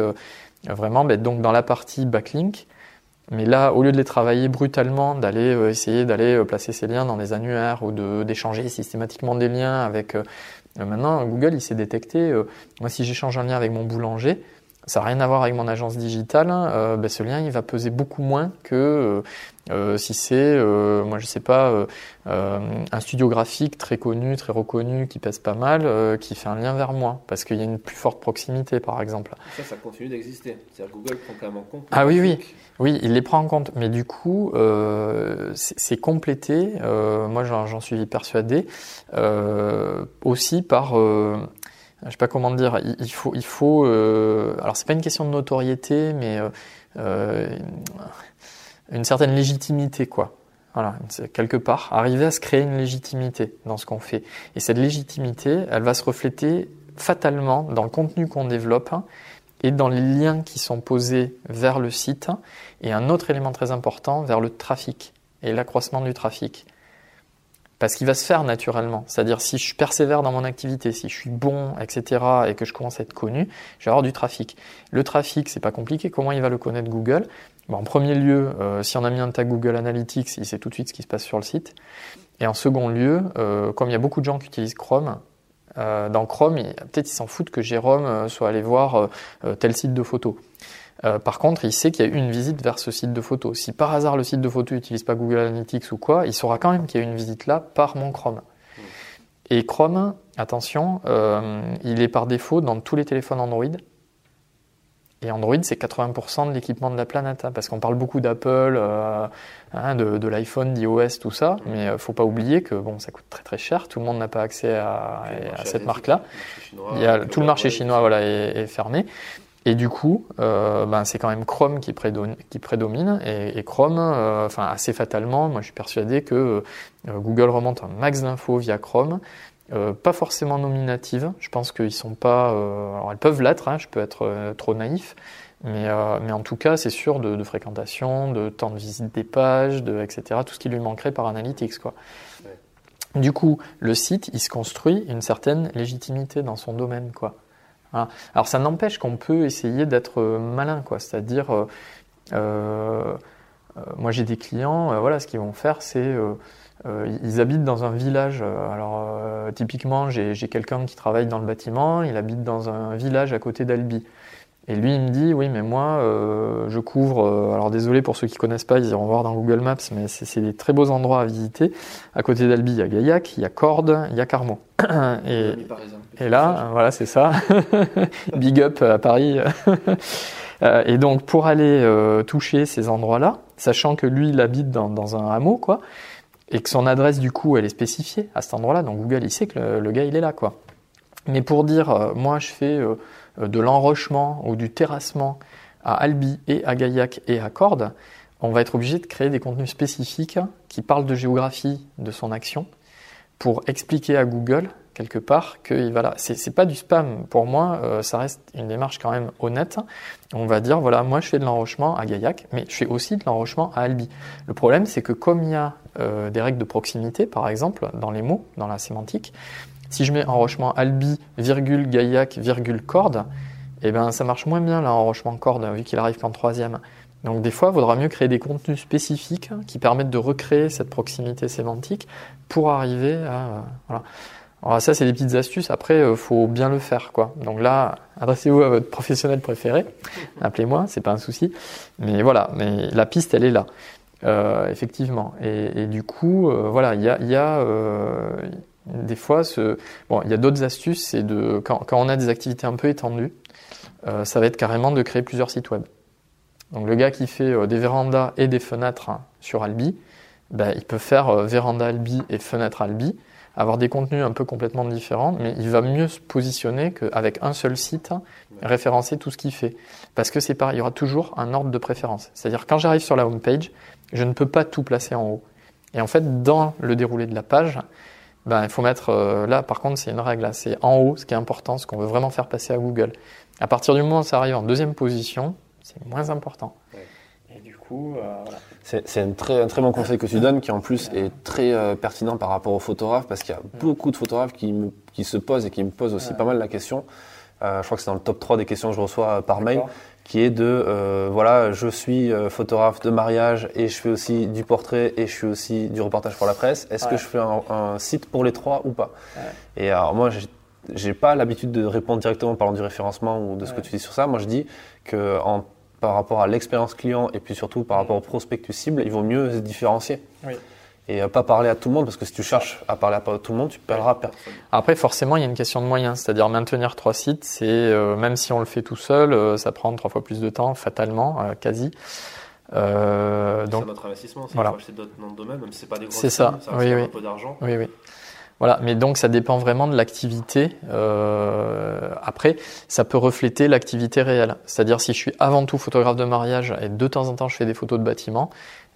vraiment bah, donc dans la partie backlink. Mais là, au lieu de les travailler brutalement, d'aller essayer d'aller placer ces liens dans des annuaires ou d'échanger systématiquement des liens avec euh, maintenant, Google, il s'est détecté, euh, moi si j'échange un lien avec mon boulanger, ça n'a rien à voir avec mon agence digitale, euh, ben, ce lien il va peser beaucoup moins que si c'est, moi je sais pas, un studio graphique très connu, très reconnu, qui pèse pas mal, qui fait un lien vers moi, parce qu'il y a une plus forte proximité par exemple. Ça, ça continue d'exister. C'est-à-dire Google prend quand même en compte. Ah oui, oui. Oui, il les prend en compte, mais du coup, euh, c'est complété, euh, moi j'en suis persuadé, euh, aussi par, euh, je sais pas comment dire, il, faut, il faut, euh, alors c'est pas une question de notoriété, mais euh, une certaine légitimité, quoi. Voilà, quelque part, arriver à se créer une légitimité dans ce qu'on fait. Et cette légitimité, elle va se refléter fatalement dans le contenu qu'on développe et dans les liens qui sont posés vers le site, et un autre élément très important, vers le trafic et l'accroissement du trafic. Parce qu'il va se faire naturellement. C'est-à-dire, si je persévère dans mon activité, si je suis bon, etc., et que je commence à être connu, je vais avoir du trafic. Le trafic, c'est pas compliqué. Comment il va le connaître Google? En premier lieu, euh, si on a mis un tag Google Analytics, il sait tout de suite ce qui se passe sur le site. Et en second lieu, euh, comme il y a beaucoup de gens qui utilisent Chrome, euh, dans Chrome, peut-être ils s'en foutent que Jérôme soit allé voir tel site de photo. par contre, il sait qu'il y a eu une visite vers ce site de photo. Si par hasard le site de photo n'utilise pas Google Analytics ou quoi, il saura quand même qu'il y a eu une visite là par mon Chrome. Et Chrome, attention, euh, il est par défaut dans tous les téléphones Android. Et Android, c'est 80% de l'équipement de la planète, hein, parce qu'on parle beaucoup d'Apple, euh, hein, de, l'iPhone, d'iOS, tout ça, mais il ne faut pas oublier que bon, ça coûte très très cher, tout le monde n'a pas accès à, cette marque-là. Tout le marché chinois voilà, est, fermé. Et du coup, euh, ben, c'est quand même Chrome qui prédomine, qui prédomine et, Chrome, euh, enfin assez fatalement, moi je suis persuadé que Google remonte un max d'infos via Chrome euh, pas forcément nominatives. Je pense qu'ils sont pas. Euh, alors elles peuvent l'être. Hein, je peux être euh, trop naïf, mais, mais en tout cas, c'est sûr de, fréquentation, de temps de visite des pages, de etc. Tout ce qui lui manquerait par analytics, quoi. Du coup, le site, il se construit une certaine légitimité dans son domaine, quoi. Alors ça n'empêche qu'on peut essayer d'être malin, quoi. C'est-à-dire, moi j'ai des clients, voilà, ce qu'ils vont faire, c'est euh, ils habitent dans un village. Euh, alors, euh, typiquement, j'ai quelqu'un qui travaille dans le bâtiment, il habite dans un village à côté d'Albi. Et lui, il me dit, oui, mais moi, je couvre. alors, désolé pour ceux qui connaissent pas, ils iront voir dans Google Maps, mais c'est des très beaux endroits à visiter. À côté d'Albi, il y a Gaillac, il y a Cordes, il y a Carmont. et, et là, voilà, c'est ça. Big up à Paris. et donc, pour aller toucher ces endroits-là, sachant que lui, il habite dans, dans un hameau, quoi et que son adresse du coup elle est spécifiée à cet endroit-là, donc Google il sait que le, gars il est là quoi. Mais pour dire, euh, moi je fais euh, de l'enrochement ou du terrassement à Albi et à Gaillac et à Cordes, on va être obligé de créer des contenus spécifiques qui parlent de géographie de son action pour expliquer à Google quelque part que voilà, c'est pas du spam pour moi, euh, ça reste une démarche quand même honnête. On va dire voilà, moi je fais de l'enrochement à Gaillac, mais je fais aussi de l'enrochement à Albi. Le problème c'est que comme il y a euh, des règles de proximité, par exemple, dans les mots, dans la sémantique, si je mets enrochement Albi, virgule Gaillac, virgule corde, eh ben ça marche moins bien l'enrochement corde vu qu'il arrive qu'en troisième. Donc des fois, il vaudra mieux créer des contenus spécifiques qui permettent de recréer cette proximité sémantique pour arriver à euh, voilà. Alors ça, c'est des petites astuces. Après, il euh, faut bien le faire, quoi. Donc là, adressez-vous à votre professionnel préféré. Appelez-moi, c'est pas un souci. Mais voilà, mais la piste, elle est là, euh, effectivement. Et, du coup, euh, voilà, il y a, y a des fois, ce... bon, il y a d'autres astuces. C'est de quand, on a des activités un peu étendues, ça va être carrément de créer plusieurs sites web. Donc le gars qui fait des vérandas et des fenêtres hein, sur Albi, ben, il peut faire véranda Albi et fenêtre Albi avoir des contenus un peu complètement différents, mais il va mieux se positionner qu'avec un seul site, référencer tout ce qu'il fait. Parce que c'est pareil, il y aura toujours un ordre de préférence. C'est-à-dire quand j'arrive sur la home page, je ne peux pas tout placer en haut. Et en fait, dans le déroulé de la page, ben, il faut mettre, euh, là par contre c'est une règle, c'est en haut ce qui est important, ce qu'on veut vraiment faire passer à Google. À partir du moment où ça arrive en deuxième position, c'est moins important. Et du coup, euh, voilà. C'est un très, un très bon conseil que tu donnes qui en plus est très euh, pertinent par rapport aux photographes parce qu'il y a beaucoup de photographes qui, me, qui se posent et qui me posent aussi pas mal la question. Euh, je crois que c'est dans le top 3 des questions que je reçois par mail qui est de voilà, je suis photographe de mariage et je fais aussi du portrait et je suis aussi du reportage pour la presse. Est-ce que je fais un, site pour les trois ou pas? Et alors moi, j'ai pas l'habitude de répondre directement en parlant du référencement ou de ce que tu dis sur ça. Moi, je dis que en par rapport à l'expérience client et puis surtout par rapport au prospectus cible, il vaut mieux se différencier. Et pas parler à tout le monde, parce que si tu cherches à parler à tout le monde, tu perdras personne. Après, forcément, il y a une question de moyens. C'est-à-dire maintenir trois sites, c'est euh, même si on le fait tout seul, euh, ça prend trois fois plus de temps, fatalement, euh, quasi. Euh, donc, c'est notre investissement. C'est voilà. acheter d'autres noms de domaine, même si c'est pas des gros. C'est ça. ça oui, oui. un peu d'argent. Oui, oui. Voilà, mais donc ça dépend vraiment de l'activité. Euh, après, ça peut refléter l'activité réelle. C'est-à-dire si je suis avant tout photographe de mariage et de temps en temps je fais des photos de bâtiments,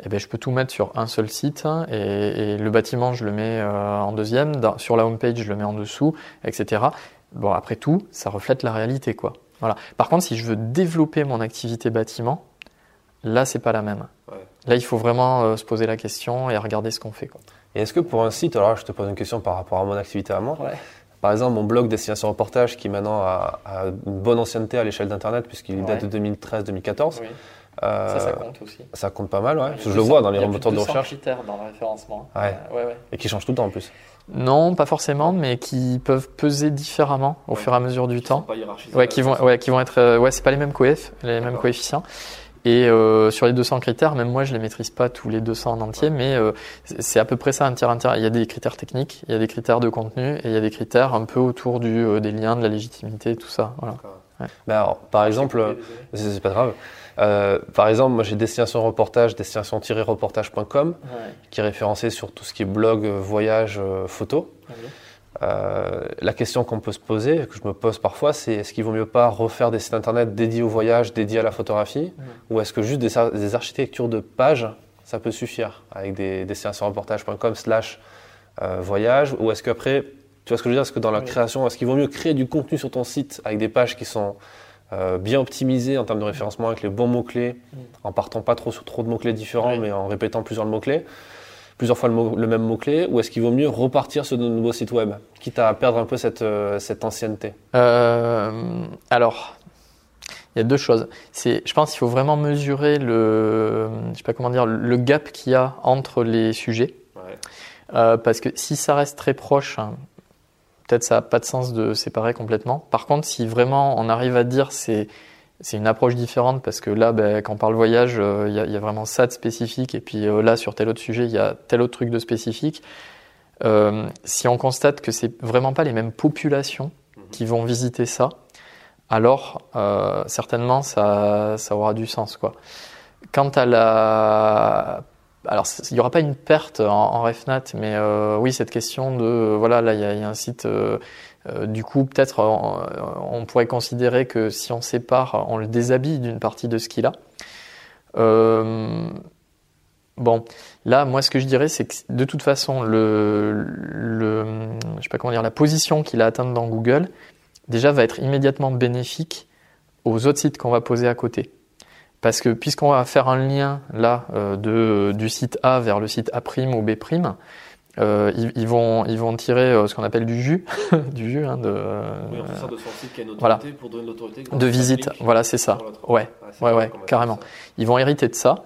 eh ben, je peux tout mettre sur un seul site et, le bâtiment je le mets euh, en deuxième, sur la home page je le mets en dessous, etc. Bon, après tout, ça reflète la réalité, quoi. Voilà. Par contre, si je veux développer mon activité bâtiment, là c'est pas la même. Là, il faut vraiment euh, se poser la question et regarder ce qu'on fait. Quoi. Et est-ce que pour un site, alors je te pose une question par rapport à mon activité à moi, par exemple mon blog Destination Reportage qui maintenant a, une bonne ancienneté à l'échelle d'Internet puisqu'il date de 2013-2014. Euh, ça, ça compte aussi. Ça compte pas mal, ouais. je le vois dans les moteurs de recherche. critères dans le référencement. Ouais. ouais. Et qui changent tout le temps en plus. Non, pas forcément, mais qui peuvent peser différemment au fur et à mesure du temps. Sont pas ouais, qui vont, ouais, qui vont être, euh, ouais, c'est pas les mêmes coefs, les mêmes coefficients. Et euh, sur les 200 critères, même moi, je les maîtrise pas tous les 200 en entier, mais euh, c'est à peu près ça un tiers, un tiers. Il y a des critères techniques, il y a des critères de contenu, et il y a des critères un peu autour du, euh, des liens, de la légitimité, tout ça. Voilà. Ouais. Mais alors, par exemple, c'est pas grave. Euh, par exemple, moi j'ai destination reportage, destination-reportage.com, Ouais. qui est référencé sur tout ce qui est blog, voyage, euh, photo. Euh, la question qu'on peut se poser, que je me pose parfois, c'est est-ce qu'il vaut mieux pas refaire des sites internet dédiés au voyage, dédiés à la photographie, ou est-ce que juste des, ar- des architectures de pages, ça peut suffire avec des destinationreportage.com slash euh, voyage, ou est-ce qu'après, tu vois ce que je veux dire, est-ce que dans la Oui. création, est-ce qu'il vaut mieux créer du contenu sur ton site avec des pages qui sont euh, bien optimisées en termes de référencement avec les bons mots-clés, en partant pas trop sur trop de mots-clés différents, Oui. mais en répétant plusieurs mots-clés plusieurs fois le, mot- le même mot-clé ou est-ce qu'il vaut mieux repartir sur de nouveaux sites web, quitte à perdre un peu cette, euh, cette ancienneté? Euh, alors, il y a deux choses. C'est, je pense qu'il faut vraiment mesurer le, je sais pas comment dire, le gap qu'il y a entre les sujets. Euh, parce que si ça reste très proche, hein, peut-être ça n'a pas de sens de séparer complètement. Par contre, si vraiment on arrive à dire c'est c'est une approche différente parce que là, ben, quand on parle voyage, euh, il y, a, il y a vraiment ça de spécifique et puis euh, là sur tel autre sujet, il y a tel autre truc de spécifique. Euh, si on constate que c'est vraiment pas les mêmes populations qui vont visiter ça, alors certainement ça, ça aura du sens quoi. Quant à la alors, il n'y aura pas une perte en, en RefNat, mais oui, cette question de, voilà, là, il y, a- il y a un site, euh, euh, du coup, peut-être, on, on pourrait considérer que si on sépare, on le déshabille d'une partie de ce qu'il a. Euh, bon, là, moi, ce que je dirais, c'est que de toute façon, le, sais pas comment la position qu'il a atteinte dans Google, déjà, va être immédiatement bénéfique aux autres sites qu'on va poser à côté. Parce que puisqu'on va faire un lien là euh, du site A vers le site A' ou B', euh, ils, ils vont, ils vont tirer euh, ce qu'on appelle du jus, du jus hein, de, Oui, on se sert de son site qui a une voilà. autorité pour donner l'autorité. de visite. Voilà, c'est ça. Ouais, ouais, ouais, carrément. Ils vont hériter de ça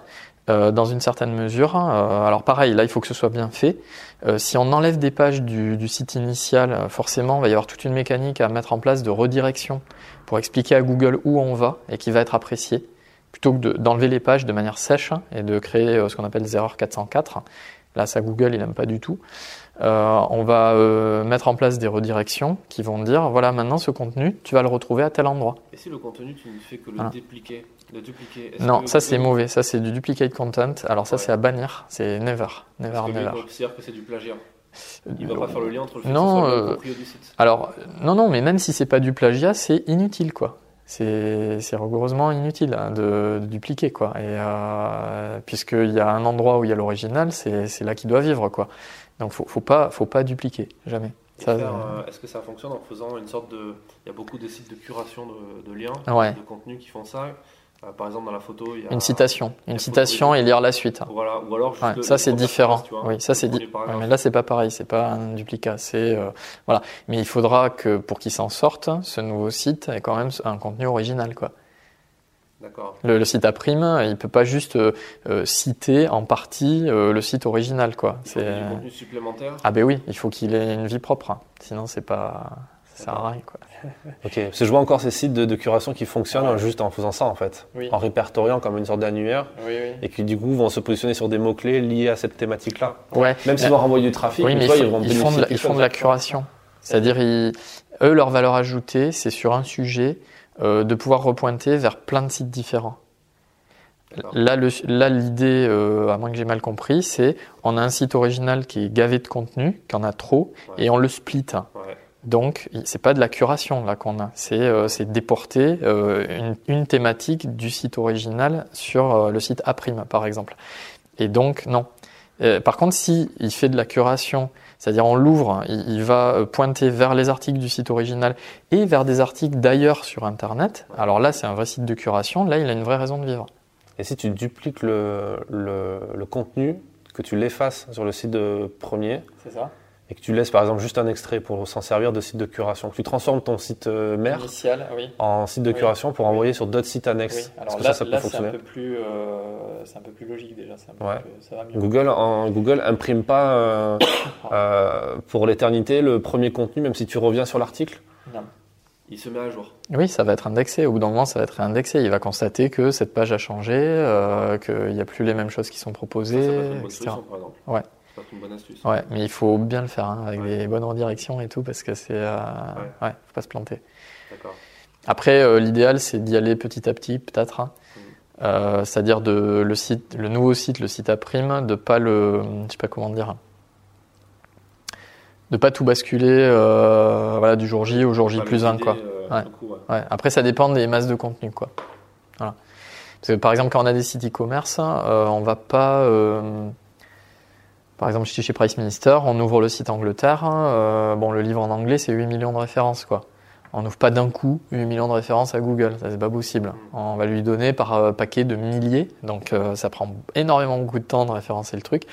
euh, dans une certaine mesure. Euh, alors pareil, là, il faut que ce soit bien fait. Euh, si on enlève des pages du, du site initial, euh, forcément, il va y avoir toute une mécanique à mettre en place de redirection pour expliquer à Google où on va et qui va être apprécié, plutôt que de- d'enlever les pages de manière sèche et de créer euh, ce qu'on appelle des erreurs 404. Là, ça, Google, il n'aime pas du tout. Euh, on va euh, mettre en place des redirections qui vont dire, voilà, maintenant, ce contenu, tu vas le retrouver à tel endroit. Et si le contenu, tu ne fais que le Voilà. dépliquer, le dupliquer Non, ça c'est mauvais, ça c'est du duplicate content. Alors ça Ouais. c'est à bannir, c'est never, never, Parce que lui, never. que c'est du plagiat. Il va pas faire le lien entre le fait Non, que ce soit le euh, du site. Alors non non, mais même si c'est pas du plagiat, c'est inutile quoi. C'est rigoureusement inutile hein, de, de dupliquer quoi. Et euh, puisqu'il y a un endroit où il y a l'original, c'est là qu'il doit vivre quoi. Donc faut faut pas faut pas dupliquer jamais. Euh, euh, Est-ce que ça fonctionne en faisant une sorte de. Il y a beaucoup de sites de curation de, de liens, Ouais. de contenu qui font ça. Euh, par exemple, dans la photo, il y a. Une citation, une citation et lire la suite. Voilà, ou alors. juste Ouais, ça c'est différent. Oui, ça c'est paragraphes. mais là c'est pas pareil, c'est pas un duplicat. C'est euh, voilà. Mais il faudra que pour qu'il s'en sorte, ce nouveau site ait quand même un contenu original quoi. D'accord. Le, le site A prime, il peut pas juste euh, euh, citer en partie euh, le site original quoi. C'est du contenu supplémentaire. ah ben oui, il faut qu'il ait une vie propre. hein. Sinon c'est pas ça sert à rien quoi. Ok, parce que je vois encore ces sites de, de curation qui fonctionnent Ouais. juste en faisant ça en fait. Oui. En répertoriant comme une sorte d'annuaire Oui oui. et qui du coup vont se positionner sur des mots-clés liés à cette thématique-là. Ouais. Même s'ils vont renvoyer du trafic, Oui, mais toi, ils, font- vont ils font de la, bénéficier ils font quelque de la chose. curation. C'est-à-dire, eux, leur valeur ajoutée, c'est sur un sujet euh, de pouvoir repointer vers plein de sites différents. Là, l'idée, euh, à moins que j'ai mal compris, c'est on a un site original qui est gavé de contenu, qui en a trop, Ouais. et on le split. Donc, c'est pas de la curation là qu'on a, c'est euh, c'est déporter euh, une, une thématique du site original sur euh, le site A par exemple. Et donc, non. Euh, par contre, si il fait de la curation, c'est-à-dire on l'ouvre, il, il va euh, pointer vers les articles du site original et vers des articles d'ailleurs sur Internet. Alors là, c'est un vrai site de curation. Là, il a une vraie raison de vivre. Et si tu dupliques le, le, le contenu, que tu l'effaces sur le site de premier C'est ça. Et que tu laisses par exemple juste un extrait pour s'en servir de site de curation, que tu transformes ton site euh, mère Initial, oui. en site de Oui. curation pour Oui. envoyer sur d'autres sites annexes. Alors que là, ça, ça peut là c'est un fonctionner peu plus, euh, c'est un peu plus logique déjà. c'est un peu Ouais. plus- ça va mieux. Google, en, Google imprime pas euh, euh, pour l'éternité le premier contenu, même si tu reviens sur l'article Non. il se met à jour. Oui, ça va être indexé. Au bout d'un moment, ça va être indexé. Il va constater que cette page a changé, euh, qu'il n'y a plus les mêmes choses qui sont proposées, Ça, ça peut être une bonne etc. solution, par exemple. Ouais. Une bonne astuce. Ouais, mais il faut bien le faire hein, avec Ouais. des bonnes redirections et tout, parce que c'est, euh, Ouais. ouais, faut pas se planter. D'accord. Après, euh, l'idéal, c'est d'y aller petit à petit, peut-être. hein. Mhm. Euh, c'est-à-dire de le site, le nouveau site, le site à prime, de pas le, je sais pas comment dire, de pas tout basculer, euh, voilà, du jour J au jour J plus 1, vider, quoi. coup. Après, ça dépend des masses de contenu, quoi. Voilà. Parce que, par exemple, quand on a des sites e-commerce, on va pas. Par exemple, chez Price Minister, on ouvre le site Angleterre. euh, bon, le livre en anglais, c'est 8 millions de références, quoi. On n'ouvre pas d'un coup 8 millions de références à Google, ça c'est pas possible. On va lui donner par euh, paquet de milliers, donc euh, ça prend énormément beaucoup de temps de référencer le truc.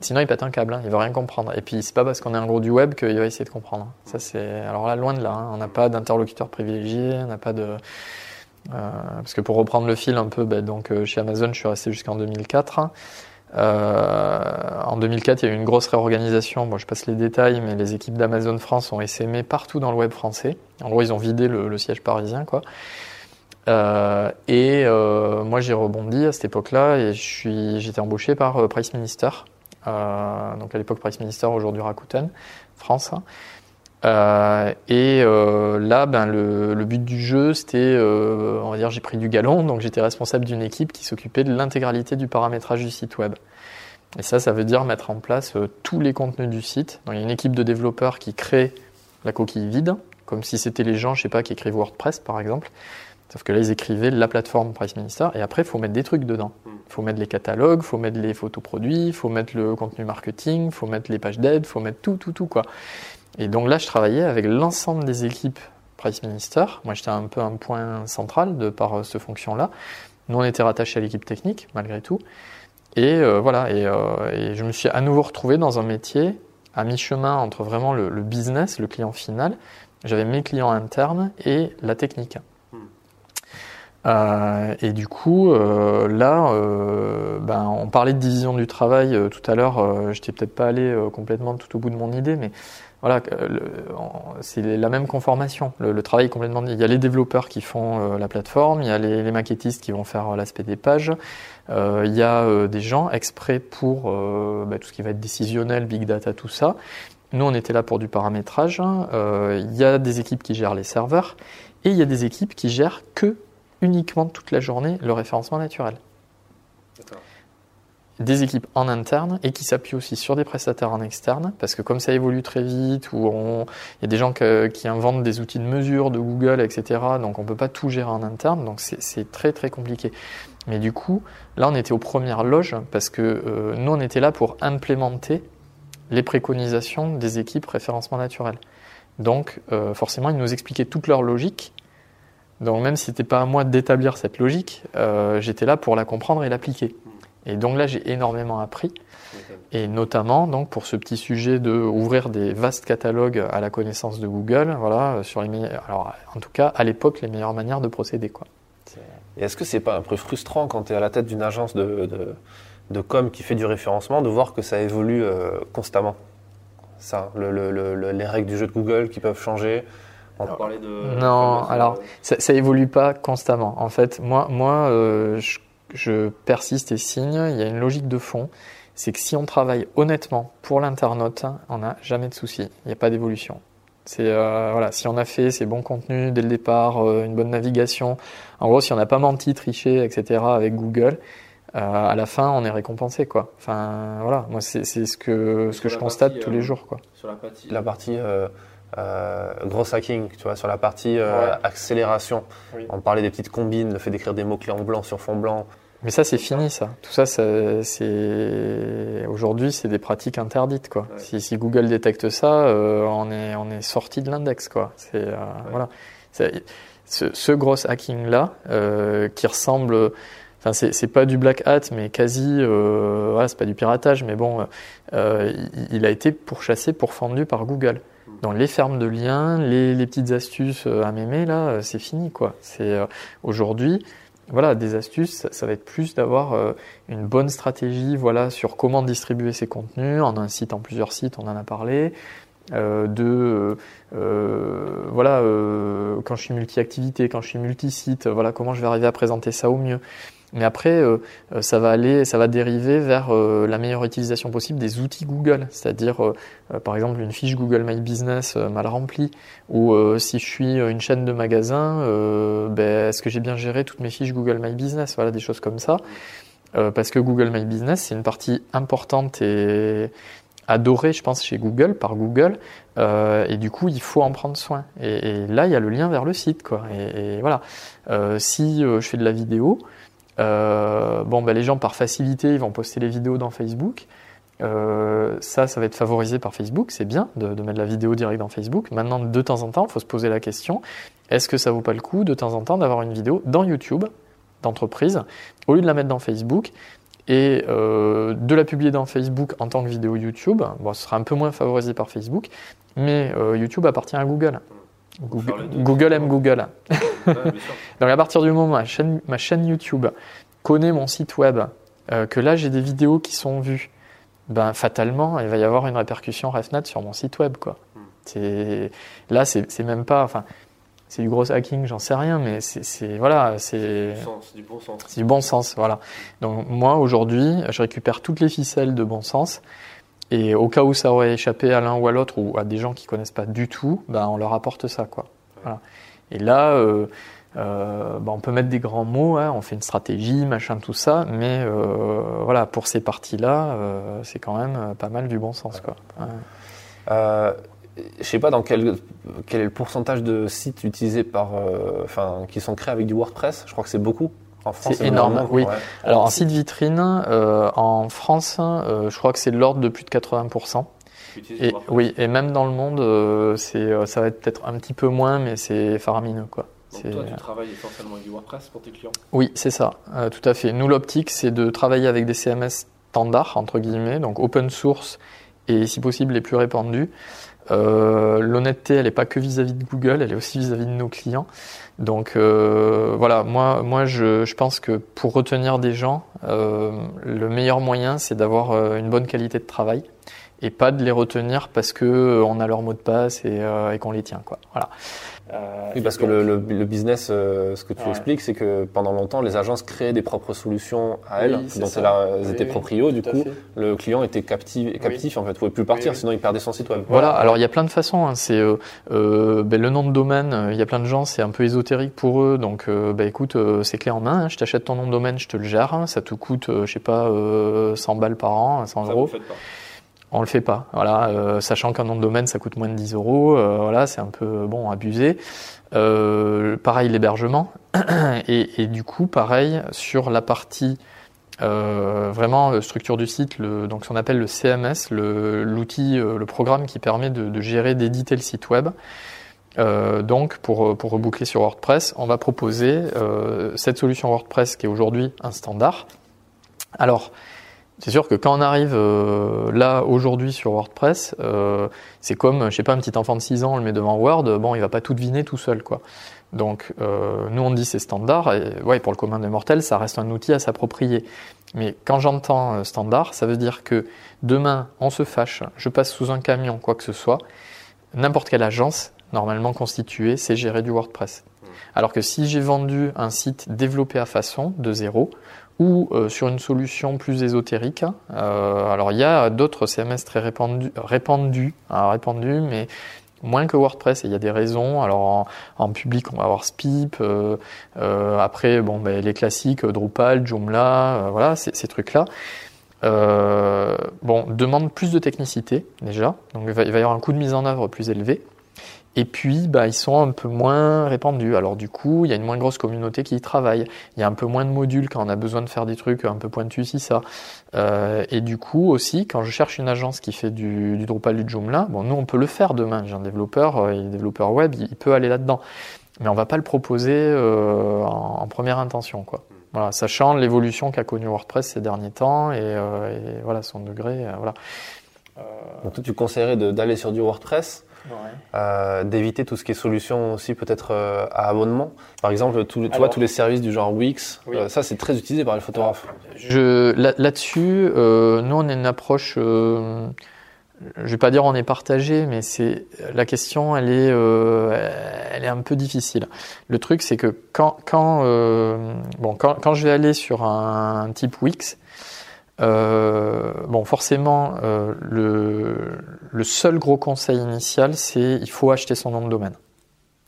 Sinon, il pète un câble, hein, il veut rien comprendre. Et puis, c'est pas parce qu'on est un gros du web qu'il va essayer de comprendre. Ça, c'est alors là, loin de là. hein. On n'a pas d'interlocuteur privilégié, on n'a pas de euh, parce que pour reprendre le fil un peu, ben, donc euh, chez Amazon, je suis resté jusqu'en 2004. Euh, en 2004, il y a eu une grosse réorganisation. Bon, je passe les détails, mais les équipes d'Amazon France ont essaimé partout dans le web français. En gros, ils ont vidé le, siège parisien, quoi. Euh, et euh, moi, j'ai rebondi à cette époque-là et j'étais embauché par euh, Price Minister. Euh, donc à l'époque Price Minister, aujourd'hui Rakuten, France. Euh, et euh, là, ben, le, le but du jeu, c'était, euh, on va dire, j'ai pris du galon, donc j'étais responsable d'une équipe qui s'occupait de l'intégralité du paramétrage du site web. Et ça, ça veut dire mettre en place euh, tous les contenus du site. Donc il y a une équipe de développeurs qui crée la coquille vide, comme si c'était les gens, je sais pas, qui écrivent WordPress par exemple. Sauf que là, ils écrivaient la plateforme Price Minister, et après, il faut mettre des trucs dedans. Il faut mettre les catalogues, il faut mettre les photos produits, il faut mettre le contenu marketing, il faut mettre les pages d'aide, il faut mettre tout, tout, tout, quoi. Et donc là, je travaillais avec l'ensemble des équipes Price Minister. Moi, j'étais un peu un point central de par euh, cette fonction-là. Nous, on était rattachés à l'équipe technique, malgré tout. Et euh, voilà, et, euh, et je me suis à nouveau retrouvé dans un métier à mi-chemin entre vraiment le, le business, le client final. J'avais mes clients internes et la technique. Euh, et du coup, euh, là, euh, ben, on parlait de division du travail tout à l'heure. J'étais peut-être pas allé complètement tout au bout de mon idée, mais voilà, euh, c'est la même conformation. Le, travail est complètement. Il y a les développeurs qui font euh, la plateforme, il y a les, maquettistes qui vont faire euh, l'aspect des pages, il y a des gens exprès pour bah, tout ce qui va être décisionnel, big data, tout ça. Nous, on était là pour du paramétrage. Euh, il y a des équipes qui gèrent les serveurs et il y a des équipes qui gèrent que uniquement toute la journée le référencement naturel. Des équipes en interne et qui s'appuient aussi sur des prestataires en externe parce que comme ça évolue très vite, on- il y a des gens qui inventent des outils de mesure de Google, etc. Donc on peut pas tout gérer en interne, donc c'est- c'est très très compliqué. Mais du coup, là on était aux premières loges parce que euh, nous on était là pour implémenter les préconisations des équipes référencement naturel. Donc euh, forcément ils nous expliquaient toute leur logique. Donc même si c'était pas à moi d'établir cette logique, euh, j'étais là pour la comprendre et l'appliquer. Et donc là j'ai énormément appris et notamment donc pour ce petit sujet de ouvrir des vastes catalogues à la connaissance de Google, voilà euh, sur les meilleures, alors en tout cas à l'époque les meilleures manières de procéder quoi. Et est-ce que c'est pas un peu frustrant quand tu es à la tête d'une agence de, de, de com qui fait du référencement de voir que ça évolue euh, constamment? Ça, le- le- le- le- les règles du jeu de Google qui peuvent changer? On parlait de. Non, alors- Ça, ça évolue pas constamment. En fait, moi, moi, euh, je, je persiste et signe. Il y a une logique de fond. C'est que si on travaille honnêtement pour l'internaute, on n'a jamais de souci. Il n'y a pas d'évolution. C'est euh, voilà, si on a fait ces bons contenus dès le départ, euh, une bonne navigation. En gros, si on n'a pas menti, triché, etc. avec Google, euh, à la fin, on est récompensé quoi. Enfin voilà, moi c'est c'est ce que ce que Sur je constate partie, tous euh, les jours quoi. Sur la partie. La partie euh, gros hacking, tu vois, sur la partie euh, Ouais. accélération. Oui. On parlait des petites combines, le fait d'écrire des mots-clés en blanc sur fond blanc. Mais ça, c'est fini, ça. Tout ça, ça- c'est aujourd'hui, c'est des pratiques interdites, quoi. Ouais. Si, si Google détecte ça, euh, on est on est sorti de l'index, quoi. C'est euh, voilà. C'est- Ce, ce gros hacking là, euh, qui ressemble, enfin, c'est c'est pas du black hat, mais quasi, euh, voilà, c'est pas du piratage, mais bon, euh, il, il a été pourchassé, pourfendu par Google. Dans les fermes de liens, les, les petites astuces euh, à mémer, là, euh, c'est fini, quoi. C'est euh, aujourd'hui, voilà, des astuces, ça, ça va être plus d'avoir euh, une bonne stratégie, voilà, sur comment distribuer ses contenus en un site, en plusieurs sites, on en a parlé. euh, de voilà quand je suis multi-activité, quand je suis multi-site, voilà comment je vais arriver à présenter ça au mieux. Mais après, ça va aller, ça va dériver vers la meilleure utilisation possible des outils Google, c'est-à-dire par exemple une fiche Google My Business mal remplie, ou si je suis une chaîne de magasins, ben, est-ce que j'ai bien géré toutes mes fiches Google My Business, voilà des choses comme ça. Euh, parce que Google My Business, c'est une partie importante et adorée, je pense, chez Google, par Google. Euh, et du coup, il faut en prendre soin. Et, là, il y a le lien vers le site. Quoi. Et, voilà. Euh, si je fais de la vidéo, bon, ben, les gens, par facilité, ils vont poster les vidéos dans Facebook. ça, ça va être favorisé par Facebook. C'est bien de, de, mettre la vidéo direct dans Facebook. Maintenant, de temps en temps, il faut se poser la question est-ce que ça vaut pas le coup, de temps en temps, d'avoir une vidéo dans YouTube d'entreprise, au lieu de la mettre dans Facebook et euh, de la publier dans Facebook en tant que vidéo YouTube, bon, ce sera un peu moins favorisé par Facebook, mais euh, YouTube appartient à Google. Google, aime Google. Donc à partir du moment où ma chaîne, ma chaîne YouTube connaît mon site web, euh, que là j'ai des vidéos qui sont vues, ben fatalement il va y avoir une répercussion RefNet sur mon site web quoi. Hmm. Là c'est même pas, enfin c'est du gros hacking, j'en sais rien, mais c'est voilà, c'est du bon sens. C'est du bon sens, voilà. Donc moi aujourd'hui, je récupère toutes les ficelles de bon sens. Et au cas où ça aurait échappé à l'un ou à l'autre ou à des gens qui connaissent pas du tout, ben on leur apporte ça quoi. Voilà. Et là, euh, euh, ben on peut mettre des grands mots, hein, on fait une stratégie, machin, tout ça, mais euh, voilà, pour ces parties-là, euh, c'est quand même pas mal du bon sens quoi. Ouais je sais pas dans quel, quel est le pourcentage de sites utilisés par, euh, enfin, qui sont créés avec du WordPress. Je crois que c'est beaucoup. En France, c'est énorme, oui. Alors, un site vitrine, euh, en France, euh, je crois que c'est de l'ordre de plus de 80%. Et, oui, et même dans le monde, c'est, ça va être peut-être un petit peu moins, mais c'est faramineux, quoi. Donc toi, tu travailles essentiellement avec du WordPress pour tes clients? Oui, c'est ça, tout à fait. Nous, l'optique, c'est de travailler avec des CMS standards, entre guillemets, donc open source et si possible les plus répandus. Euh, l'honnêteté, elle n'est pas que vis-à-vis de Google, elle est aussi vis-à-vis de nos clients. Donc euh, voilà, moi, moi je, pense que pour retenir des gens, euh, le meilleur moyen, c'est d'avoir euh, une bonne qualité de travail et pas de les retenir parce que on a leur mot de passe et, et qu'on les tient. Quoi. Voilà. Euh, oui, parce que le, le, le business, euh, ce que tu expliques, c'est que pendant longtemps, les agences créaient des propres solutions à elles, dont elles, étaient proprio. Du coup, le client était captif, captif en fait, pouvait plus partir, sinon il perdait son site web. Voilà. Alors il y a plein de façons. Hein. C'est euh, euh ben, le nom de domaine. Il y a plein de gens, c'est un peu ésotérique pour eux. Donc, ben, écoute, c'est clé en main. Hein. Je t'achète ton nom de domaine, je te le gère. Hein. Ça te coûte, je sais pas, 100 balles par an, 100 ça euros. Vous faites pas on le fait pas. Euh, sachant qu'un nom de domaine ça coûte moins de 10 euros, euh, c'est un peu bon abusé. Euh, pareil l'hébergement et, du coup pareil sur la partie vraiment structure du site, donc ce qu'on appelle le CMS, l'outil, le, programme qui permet de, de gérer, d'éditer le site web. donc pour, pour reboucler sur WordPress, on va proposer cette solution WordPress qui est aujourd'hui un standard. Alors c'est sûr que quand on arrive euh, là aujourd'hui sur WordPress, euh, c'est comme, je sais pas, un petit enfant de 6 ans, on le met devant Word, bon, il va pas tout deviner tout seul, quoi. Donc, euh, nous on dit c'est standard, et ouais, pour le commun des mortels, ça reste un outil à s'approprier. Mais quand j'entends standard, ça veut dire que demain on se fâche, je passe sous un camion, quoi que ce soit, n'importe quelle agence normalement constituée, c'est gérer du WordPress. Alors que si j'ai vendu un site développé à façon de zéro, ou euh, sur une solution plus ésotérique. Euh, alors il y a d'autres CMS très répandus, répandus, répandus, mais moins que WordPress. Et il y a des raisons. Alors en, public, on va avoir Spip. Euh, après, bon, ben, les classiques Drupal, Joomla, voilà, ces, trucs-là. bon, demande plus de technicité déjà. Donc il va y avoir un coût de mise en œuvre plus élevé. Et puis, bah, ils sont un peu moins répandus. Alors du coup, il y a une moins grosse communauté qui y travaille. Il y a un peu moins de modules quand on a besoin de faire des trucs un peu pointus, si ça. Euh, et du coup aussi, quand je cherche une agence qui fait du, du Drupal, du Joomla, bon, nous on peut le faire demain. J'ai un développeur, euh, développeur web, il, peut aller là-dedans. Mais on va pas le proposer euh, en, première intention, quoi. Voilà, sachant l'évolution qu'a connue WordPress ces derniers temps et, euh, et voilà son degré, euh, voilà. Donc toi, tu conseillerais d'aller sur du WordPress euh, d'éviter tout ce qui est solution aussi peut-être euh, à abonnement. Par exemple, tous les, tu vois, tous les services du genre Wix, euh, ça c'est très utilisé par les photographes. Je, là-dessus, nous on a une approche je vais pas dire on est partagé, mais c'est la question, elle est, euh, elle est un peu difficile. Le truc, c'est que quand, quand, euh, bon, quand, quand, je vais aller sur un, un type Wix, euh, bon, forcément, euh, le, le, seul gros conseil initial, c'est il faut acheter son nom de domaine.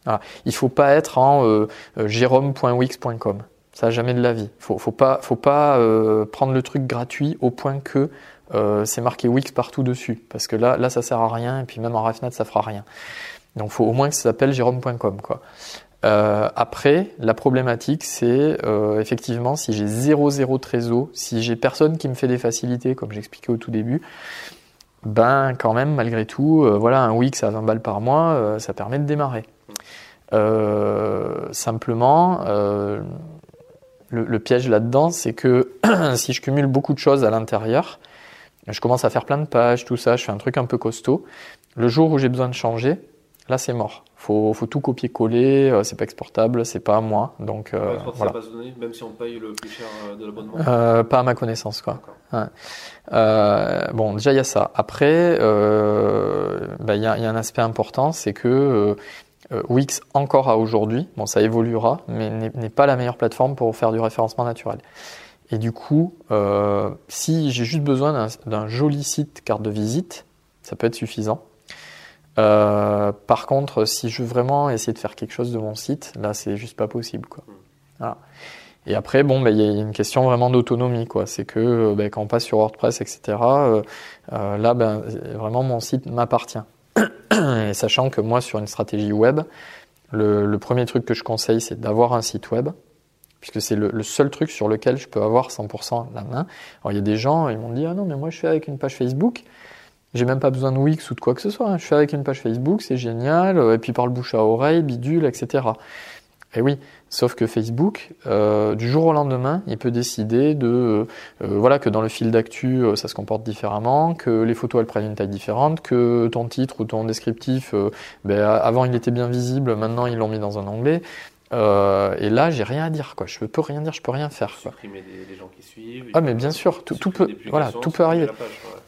Voilà. Il faut pas être en euh, jérôme.wix.com. Ça, jamais de la vie. Faut, faut pas, faut pas prendre le truc gratuit au point que euh, c'est marqué Wix partout dessus, parce que là, là, ça sert à rien, et puis même en RefNet, ça fera rien. Donc, faut au moins que ça s'appelle jérôme.com, quoi. Euh, après, la problématique, c'est euh, effectivement si j'ai 0,0 trésor, si j'ai personne qui me fait des facilités, comme j'expliquais au tout début, ben quand même, malgré tout, euh, voilà, un Wix à 20 balles par mois, euh, ça permet de démarrer. simplement, le, le, piège là-dedans, c'est que si je cumule beaucoup de choses à l'intérieur, je commence à faire plein de pages, tout ça, je fais un truc un peu costaud. Le jour où j'ai besoin de changer, là c'est mort. Faut, faut tout copier-coller, euh, c'est pas exportable, c'est pas à moi. Donc euh, voilà. Base de données, même si on paye le plus cher euh, de l'abonnement. Euh, pas à ma connaissance quoi. Ouais. Euh, bon, déjà il y a ça. Après, bah, il y, a, y, a, un aspect important, c'est que Wix encore à aujourd'hui, bon ça évoluera, mais n'est pas la meilleure plateforme pour faire du référencement naturel. Et du coup, si j'ai juste besoin d'un joli site carte de visite, ça peut être suffisant. Euh, par contre, si je veux vraiment essayer de faire quelque chose de mon site, là, c'est juste pas possible. Quoi. Voilà. Et après, bon, bah, il y a une question vraiment d'autonomie, quoi. C'est que bah, quand on passe sur WordPress, etc., euh, euh, là, ben, vraiment, mon site m'appartient. Et sachant que moi, sur une stratégie web, le, le premier truc que je conseille, c'est d'avoir un site web puisque c'est le, le, seul truc sur lequel je peux avoir 100% la main. Alors il y a des gens, ils m'ont dit ah non mais moi je fais avec une page Facebook, j'ai même pas besoin de Wix ou de quoi que ce soit. Hein. Je fais avec une page Facebook, c'est génial, et puis par le bouche à oreille, bidule, etc. Et oui, sauf que Facebook, euh, du jour au lendemain, il peut décider de, euh, voilà, que dans le fil d'actu, euh, ça se comporte différemment, que les photos elles prennent une taille différente, que ton titre ou ton descriptif, euh, ben, avant il était bien visible, maintenant ils l'ont mis dans un onglet. Euh, et là, j'ai rien à dire, quoi. Je peux rien dire, je peux rien faire. Quoi. Supprimer des, des, gens qui suivent. Ah, mais bien sûr, tout, tout peut, voilà, tout peut arriver. Page.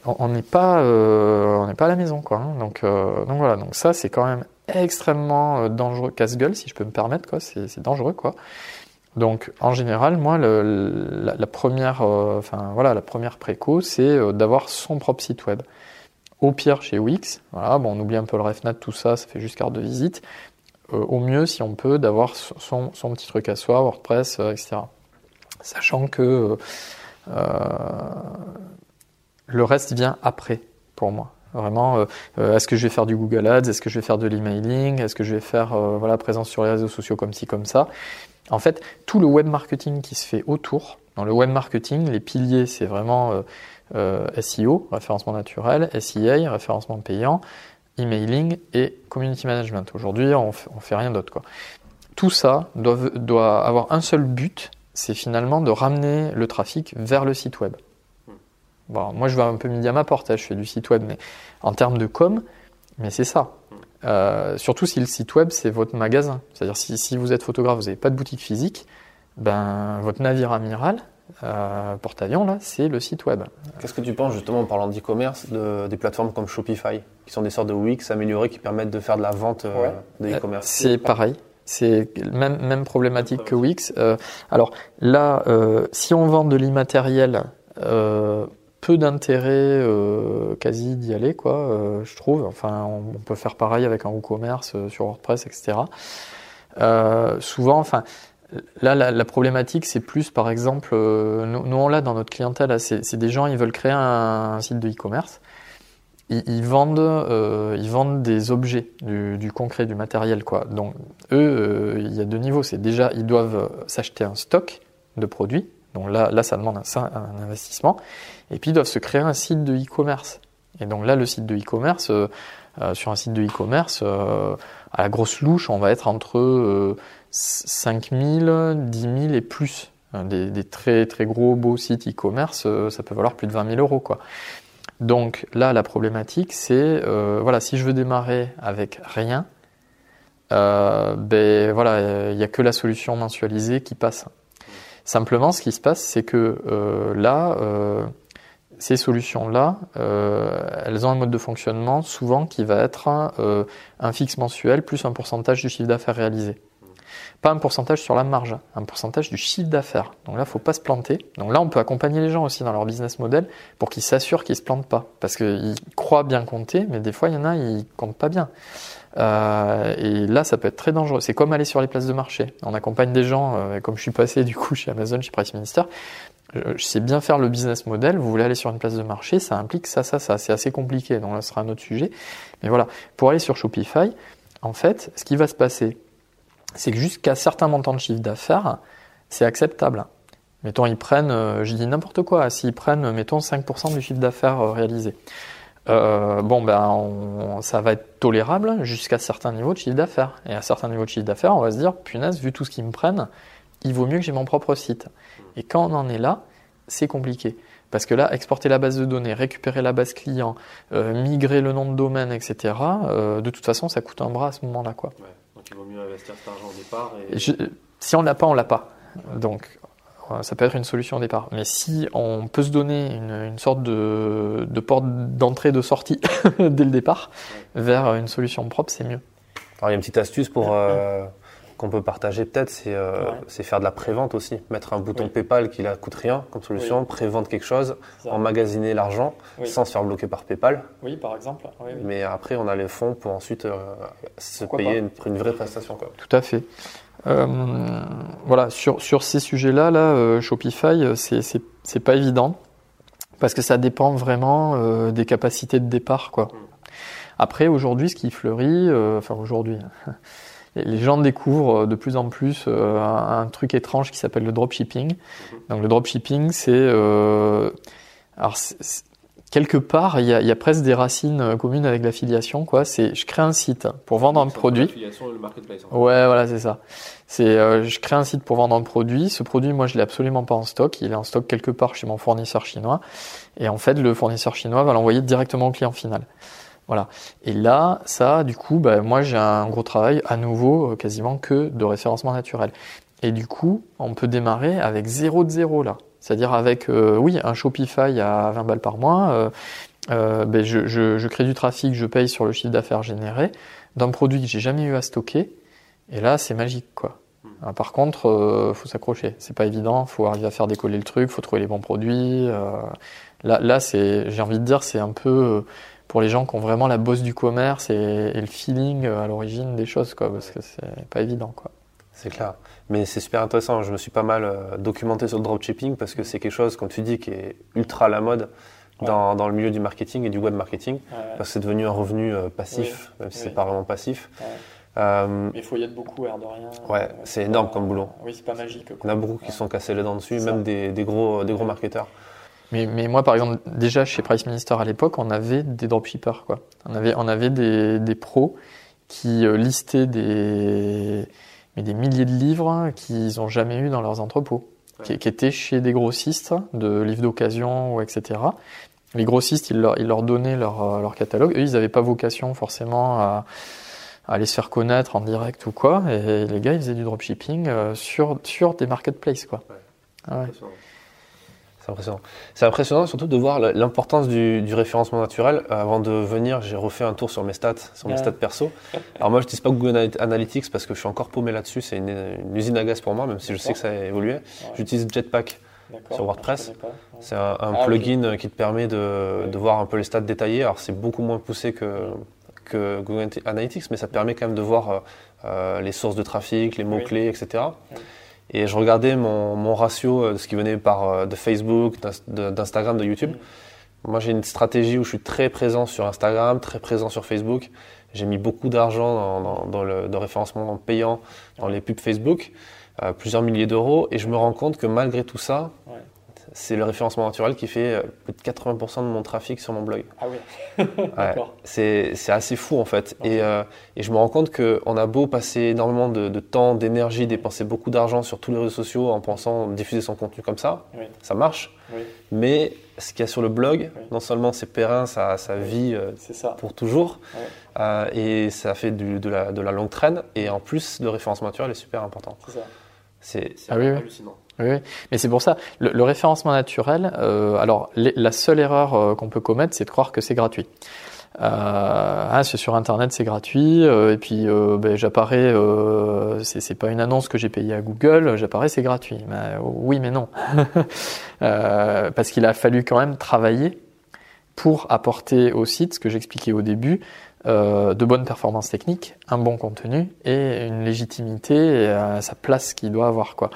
On n'est pas, euh, on n'est pas à la maison, quoi. Hein. Donc, euh, donc voilà. Donc ça, c'est quand même extrêmement euh, dangereux, casse-gueule, si je peux me permettre, quoi. C'est dangereux, quoi. Donc, en général, moi, la, première, voilà, la première préco, c'est d'avoir son propre site web. Au pire, chez Wix, voilà, bon, on oublie un peu le RefNat, tout ça, ça fait juste carte de visite au mieux, si on peut, d'avoir son, son, petit truc à soi, WordPress, etc. Sachant que le reste vient après, pour moi. Vraiment, euh, est-ce que je vais faire du Google Ads? Est-ce que je vais faire de l'emailing? Est-ce que je vais faire euh, voilà présence sur les réseaux sociaux comme ci comme ça? En fait, tout le web marketing qui se fait autour. Dans le web marketing, les piliers, c'est vraiment euh, SEO, référencement naturel, SEA, référencement payant, emailing et community management. Aujourd'hui, on, fait rien d'autre. Quoi. Tout ça doit avoir un seul but, c'est finalement de ramener le trafic vers le site web. Bon, moi, je vais un peu midi à ma porte, hein, je fais du site web, mais en termes de com, mais c'est ça. Euh, surtout si le site web, c'est votre magasin. C'est-à-dire, si, si, vous êtes photographe, vous n'avez pas de boutique physique, ben, votre navire amiral, euh, porte-avions, là, c'est le site web. Qu'est-ce que tu penses, justement, en parlant d'e-commerce, de, des plateformes comme Shopify, qui sont des sortes de Wix améliorées qui permettent de faire de la vente euh, ouais. de e-commerce C'est pareil. C'est même, même problématique que Wix. Alors là, si on vend de l'immatériel, peu d'intérêt quasi d'y aller, quoi, je trouve. Enfin, on, peut faire pareil avec un WooCommerce sur WordPress, etc. souvent, enfin, Là, la, problématique, c'est plus, par exemple, euh, nous, nous, on l'a dans notre clientèle, c'est des gens, ils veulent créer un, site de e-commerce. Ils, vendent, euh, ils vendent des objets, du, du, concret, du matériel, quoi. Donc, eux, euh, il y a deux niveaux. C'est déjà, ils doivent s'acheter un stock de produits. Donc là, là, ça demande un, un investissement. Et puis, ils doivent se créer un site de e-commerce. Et donc là, le site de e-commerce, euh, sur un site de e-commerce, à la grosse louche, on va être entre 5 000, 10 000 et plus. Des, des très très gros beaux sites e-commerce, euh, ça peut valoir plus de 20 000 euros quoi. Donc là, la problématique, c'est euh, voilà, si je veux démarrer avec rien, euh, ben voilà, il n'y a que la solution mensualisée qui passe. Simplement, ce qui se passe, c'est que euh, là, ces solutions-là, euh, elles ont un mode de fonctionnement souvent qui va être euh, un fixe mensuel plus un pourcentage du chiffre d'affaires réalisé. Pas un pourcentage sur la marge, un pourcentage du chiffre d'affaires. Donc là, il faut pas se planter. Donc là, on peut accompagner les gens aussi dans leur business model pour qu'ils s'assurent qu'ils se plantent pas. Parce qu'ils croient bien compter, mais des fois, il y en a, ils comptent pas bien. Euh, et là, ça peut être très dangereux. C'est comme aller sur les places de marché. On accompagne des gens, euh, comme je suis passé du coup chez Amazon, chez Price Minister. Je sais bien faire le business model. Vous voulez aller sur une place de marché, ça implique ça, ça, ça. C'est assez compliqué. Donc là, ce sera un autre sujet. Mais voilà, pour aller sur Shopify, en fait, ce qui va se passer, c'est que jusqu'à certains montants de chiffre d'affaires, c'est acceptable. Mettons, ils prennent, euh, je dis n'importe quoi, s'ils prennent, mettons, 5% du chiffre d'affaires euh, réalisé. Euh, bon, ben, on, ça va être tolérable jusqu'à certains niveaux de chiffre d'affaires. Et à certains niveaux de chiffre d'affaires, on va se dire, punaise, vu tout ce qu'ils me prennent, il vaut mieux que j'ai mon propre site. Et quand on en est là, c'est compliqué. Parce que là, exporter la base de données, récupérer la base client, euh, migrer le nom de domaine, etc., euh, de toute façon, ça coûte un bras à ce moment-là. Quoi. Ouais. Donc il vaut mieux investir cet argent au départ. Et... Je, si on l'a pas, on l'a pas. Donc ça peut être une solution au départ. Mais si on peut se donner une, une sorte de, de porte d'entrée, de sortie dès le départ vers une solution propre, c'est mieux. Alors il y a une petite astuce pour euh, qu'on peut partager peut-être, c'est euh, Ouais. c'est faire de la prévente aussi. Mettre un bouton Oui. PayPal qui ne coûte rien comme solution, Oui. prévendre quelque chose, emmagasiner l'argent Oui. sans se faire bloquer par PayPal. Oui, par exemple. Oui, oui. Mais après, on a les fonds pour ensuite euh, se Pourquoi payer une, une vraie prestation. Quoi. Tout à fait. Euh, voilà, sur, sur ces sujets-là, là, euh, Shopify, euh, c'est, pas évident parce que ça dépend vraiment des capacités de départ, quoi. Après, aujourd'hui, ce qui fleurit, enfin aujourd'hui, les gens découvrent de plus en plus un, truc étrange qui s'appelle le dropshipping. Donc le dropshipping, c'est alors quelque part, il y, a, il y a presque des racines euh, communes avec l'affiliation, quoi. C'est je crée un site pour vendre un produit. Ouais, voilà, c'est ça. C'est, euh, je crée un site pour vendre un produit. Ce produit, moi, je l'ai absolument pas en stock. Il est en stock quelque part chez mon fournisseur chinois. Et en fait, le fournisseur chinois va l'envoyer directement au client final. Voilà. Et là, ça, du coup, bah, moi, j'ai un gros travail à nouveau, euh, quasiment que de référencement naturel. Et du coup, on peut démarrer avec zéro de zéro là. C'est-à-dire avec, euh, oui, un Shopify à 20 balles par mois. euh, euh, ben, je, je, je crée du trafic, je paye sur le chiffre d'affaires généré d'un produit que j'ai jamais eu à stocker. Et là, c'est magique, quoi. Euh, Par contre, euh, faut s'accrocher. C'est pas évident. Faut arriver à faire décoller le truc. Faut trouver les bons produits. euh, là, là, c'est, j'ai envie de dire, c'est un peu pour les gens qui ont vraiment la bosse du commerce et, et le feeling à l'origine des choses, quoi, parce que c'est pas évident, quoi. C'est clair. Mais c'est super intéressant. Je me suis pas mal euh, documenté sur le dropshipping parce que c'est quelque chose, comme tu dis, qui est ultra à la mode dans, dans le milieu du marketing et du web marketing. Parce que c'est devenu un revenu euh, passif, même si Oui. c'est pas vraiment passif. Ouais. Euh, Mais il faut y être beaucoup, air de rien. Ouais, c'est énorme comme boulot. Oui, c'est pas magique. il y en a beaucoup qui se sont cassés les dents dessus, même des, des gros, des gros marketeurs. Mais, mais moi, par exemple, déjà chez Price Minister à l'époque, on avait des dropshippers, quoi. On avait, on avait des, des pros qui listaient des, mais des milliers de livres qu'ils n'ont jamais eu dans leurs entrepôts, qui, qui étaient chez des grossistes de livres d'occasion ou etc. Les grossistes, ils leur, ils leur donnaient leur, euh, leur catalogue. Eux, ils n'avaient pas vocation forcément à, à aller se faire connaître en direct ou quoi. Et les gars, ils faisaient du dropshipping euh, sur, sur des marketplaces, quoi. Ah ouais. C'est impressionnant. C'est impressionnant surtout de voir l'importance du, du référencement naturel. Euh, Avant de venir, j'ai refait un tour sur mes stats, sur mes stats perso. Alors moi, je n'utilise pas Google Ana- Analytics parce que je suis encore paumé là-dessus. C'est une, une usine à gaz pour moi, même si je sais que ça a évolué. J'utilise Jetpack. Sur WordPress. C'est un, un Ah, plugin qui te permet de, Ouais. de voir un peu les stats détaillés. Alors c'est beaucoup moins poussé que, que Google Analytics, mais ça te permet quand même de voir euh, euh, les sources de trafic, les mots-clés, etc. Et je regardais mon, mon ratio euh, de ce qui venait par, euh, de Facebook, d'Instagram, de YouTube. Moi j'ai une stratégie où je suis très présent sur Instagram, très présent sur Facebook. J'ai mis beaucoup d'argent dans, dans- dans le référencement payant, dans les pubs Facebook, euh, plusieurs milliers d'euros, et je me rends compte que malgré tout ça. C'est le référencement naturel qui fait euh, plus de 80% de mon trafic sur mon blog. Ah oui. Ouais, D'accord. c'est c'est assez fou en fait. Et, euh, et je me rends compte qu'on a beau passer énormément de, de temps, d'énergie, dépenser beaucoup d'argent sur tous les réseaux sociaux en pensant diffuser son contenu comme ça, Oui. ça marche. Oui. Mais ce qu'il y a sur le blog, Oui. non seulement c'est périn, ça, ça vit euh, C'est ça. pour toujours, euh, et ça fait du- de, la, de la longue traîne, et en plus le référencement naturel est super important. C'est ça. C'est Ah oui, oui. hallucinant. Oui, mais c'est pour ça, le, le référencement naturel, euh, alors les- la seule erreur euh, qu'on peut commettre, c'est de croire que c'est gratuit. Euh, c'est sur Internet, c'est gratuit, euh, et puis euh, ben, j'apparais, c'est pas une annonce que j'ai payée à Google, j'apparais, c'est gratuit. Euh, oui, mais non, parce qu'il a fallu quand même travailler pour apporter au site, ce que j'expliquais au début, euh, de bonnes performances techniques, un bon contenu et une légitimité et, euh, sa place qu'il doit avoir, quoi.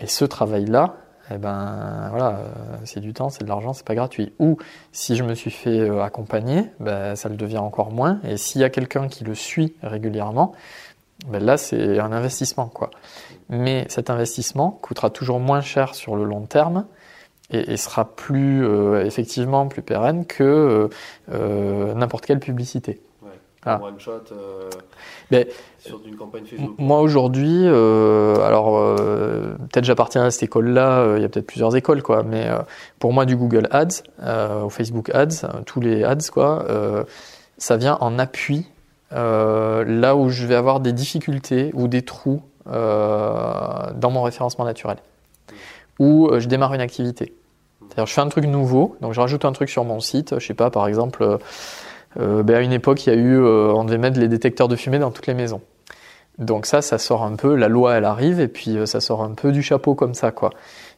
Et ce travail-là, eh ben voilà, euh, c'est du temps, c'est de l'argent, c'est pas gratuit. Ou si je me suis fait euh, accompagner, ben, ça le devient encore moins. Et s'il y a quelqu'un qui le suit régulièrement, ben là c'est un investissement quoi. Mais cet investissement coûtera toujours moins cher sur le long terme et, sera plus euh, effectivement plus pérenne que euh, euh, n'importe quelle publicité. Ah. One shot Mais- sur une campagne M- Moi aujourd'hui, euh, alors euh, peut-être j'appartiens à cette école-là, euh, il y a peut-être plusieurs écoles quoi, mais euh, pour moi du Google Ads, euh, au Facebook Ads, euh, tous les ads quoi, euh, ça vient en appui euh, là où je vais avoir des difficultés ou des trous euh, dans mon référencement naturel, où euh, je démarre une activité. C'est-à-dire je fais un truc nouveau, donc je rajoute un truc sur mon site, je sais pas par exemple. Euh, ben, à une époque, il y a eu, euh, on devait mettre les détecteurs de fumée dans toutes les maisons. Donc ça, ça sort un peu, la loi elle arrive et puis euh, ça sort un peu du chapeau comme ça quoi.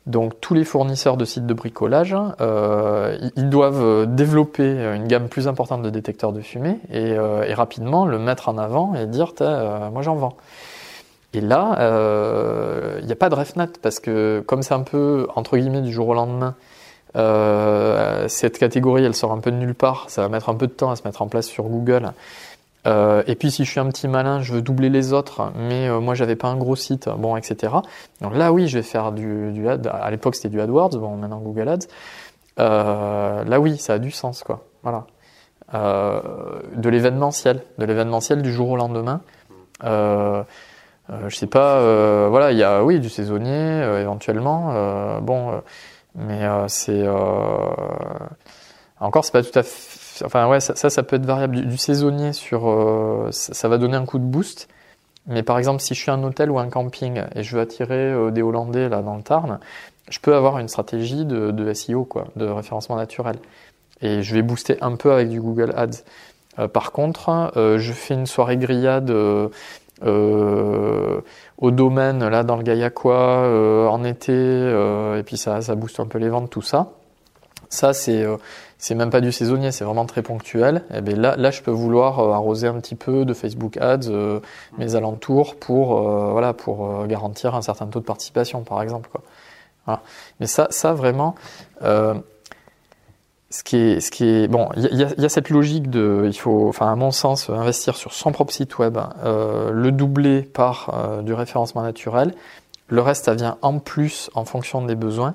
Donc tous les fournisseurs de sites de bricolage, euh, ils- doivent euh, développer une gamme plus importante de détecteurs de fumée et, et rapidement le mettre en avant et dire moi j'en vends. Et là, il n'y a pas de refnat parce que comme c'est un peu entre guillemets du jour au lendemain, euh, cette catégorie elle sort un peu de nulle part, ça va mettre un peu de temps à se mettre en place sur Google. Euh, et puis si je suis un petit malin, je veux doubler les autres, mais euh, moi j'avais pas un gros site, bon, etc. Donc là oui, je vais faire du, du ad. À l'époque c'était du AdWords, bon maintenant Google Ads. Là oui, ça a du sens quoi. Voilà. De l'événementiel, de l'événementiel du jour au lendemain. Je sais pas, voilà, il y a oui du saisonnier éventuellement. bon, mais euh, c'est euh, encore c'est pas tout à fait. Enfin ouais, ça, ça, peut être variable. Du, saisonnier sur, euh, ça, va donner un coup de boost. Mais par exemple, si je suis un hôtel ou un camping et je veux attirer des Hollandais là dans le Tarn, je peux avoir une stratégie de, SEO quoi, de référencement naturel. Et je vais booster un peu avec du Google Ads. Par contre, je fais une soirée grillade euh, au domaine là dans le Gaillacois euh, en été, euh, et puis ça, ça booste un peu les ventes, tout ça. Ça c'est euh, c'est même pas du saisonnier, c'est vraiment très ponctuel. Et bien là, là, je peux vouloir arroser un petit peu de Facebook Ads euh, mes alentours pour euh, voilà pour garantir un certain taux de participation, par exemple. Quoi. Voilà. Mais ça, ça vraiment, ce qui est, ce qui est bon, il y, a- cette logique de, il faut, enfin à mon sens, investir sur son propre site web, euh, le doubler par euh, du référencement naturel. Le reste, ça vient en plus en fonction des besoins.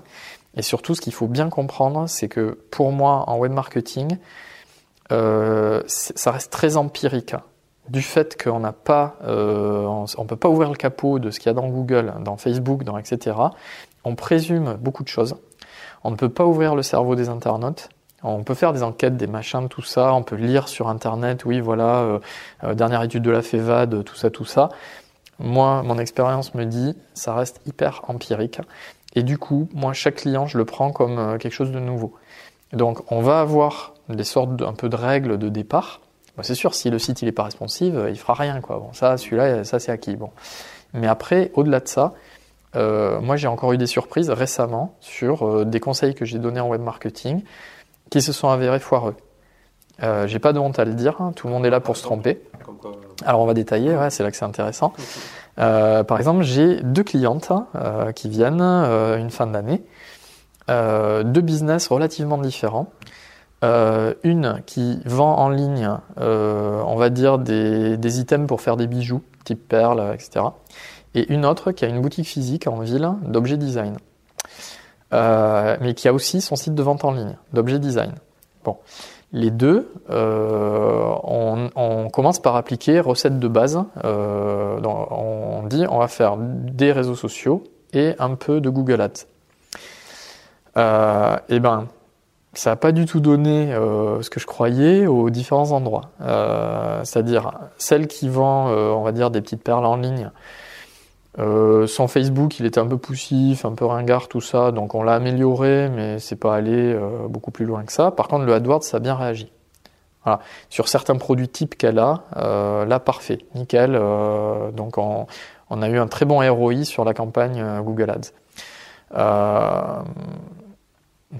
Et surtout, ce qu'il faut bien comprendre, c'est que pour moi, en web marketing, euh, ça reste très empirique. Du fait qu'on n'a pas, on, on peut pas ouvrir le capot de ce qu'il y a dans Google, dans Facebook, dans etc. On présume beaucoup de choses. On ne peut pas ouvrir le cerveau des internautes. On peut faire des enquêtes, des machins, tout ça. On peut lire sur Internet, oui, voilà, euh, euh, dernière étude de la FEVAD, tout ça, tout ça. Moi, mon expérience me dit, ça reste hyper empirique. Et du coup, moi, chaque client, je le prends comme euh, quelque chose de nouveau. Donc, on va avoir des sortes de, peu de règles de départ. Bon, c'est sûr, si le site il est pas responsive, euh, il fera rien, quoi. Bon, ça, celui-là, ça c'est acquis. Bon, mais après, au-delà de ça, euh, moi, j'ai encore eu des surprises récemment sur euh, des conseils que j'ai donnés en web marketing qui se sont avérés foireux. Euh, j'ai pas de honte à le dire. hein, tout le monde est là pour se tromper. Alors on va détailler, c'est là que c'est intéressant. Euh, par exemple, j'ai deux clientes euh, qui viennent euh, une fin d'année, deux business relativement différents. Une qui vend en ligne, on va dire des, des items pour faire des bijoux, type perles, etc. Et une autre qui a une boutique physique en ville d'objets design, Euh, mais qui a aussi son site de vente en ligne d'objets design. Bon, les deux, euh, on, commence par appliquer recette de base. Euh, on dit on va faire des réseaux sociaux et un peu de Google Ads. Euh, et ben, ça n'a pas du tout donné ce que je croyais aux différents endroits. C'est-à-dire celle qui vend, on va dire, des petites perles en ligne. Euh, son Facebook, il était un peu poussif, un peu ringard, tout ça, donc on l'a amélioré, mais c'est pas allé euh, beaucoup plus loin que ça. Par contre, le AdWords, ça a bien réagi. Sur certains produits types qu'elle a, euh, là, parfait, nickel. Euh, donc on, a eu un très bon ROI sur la campagne euh, Google Ads.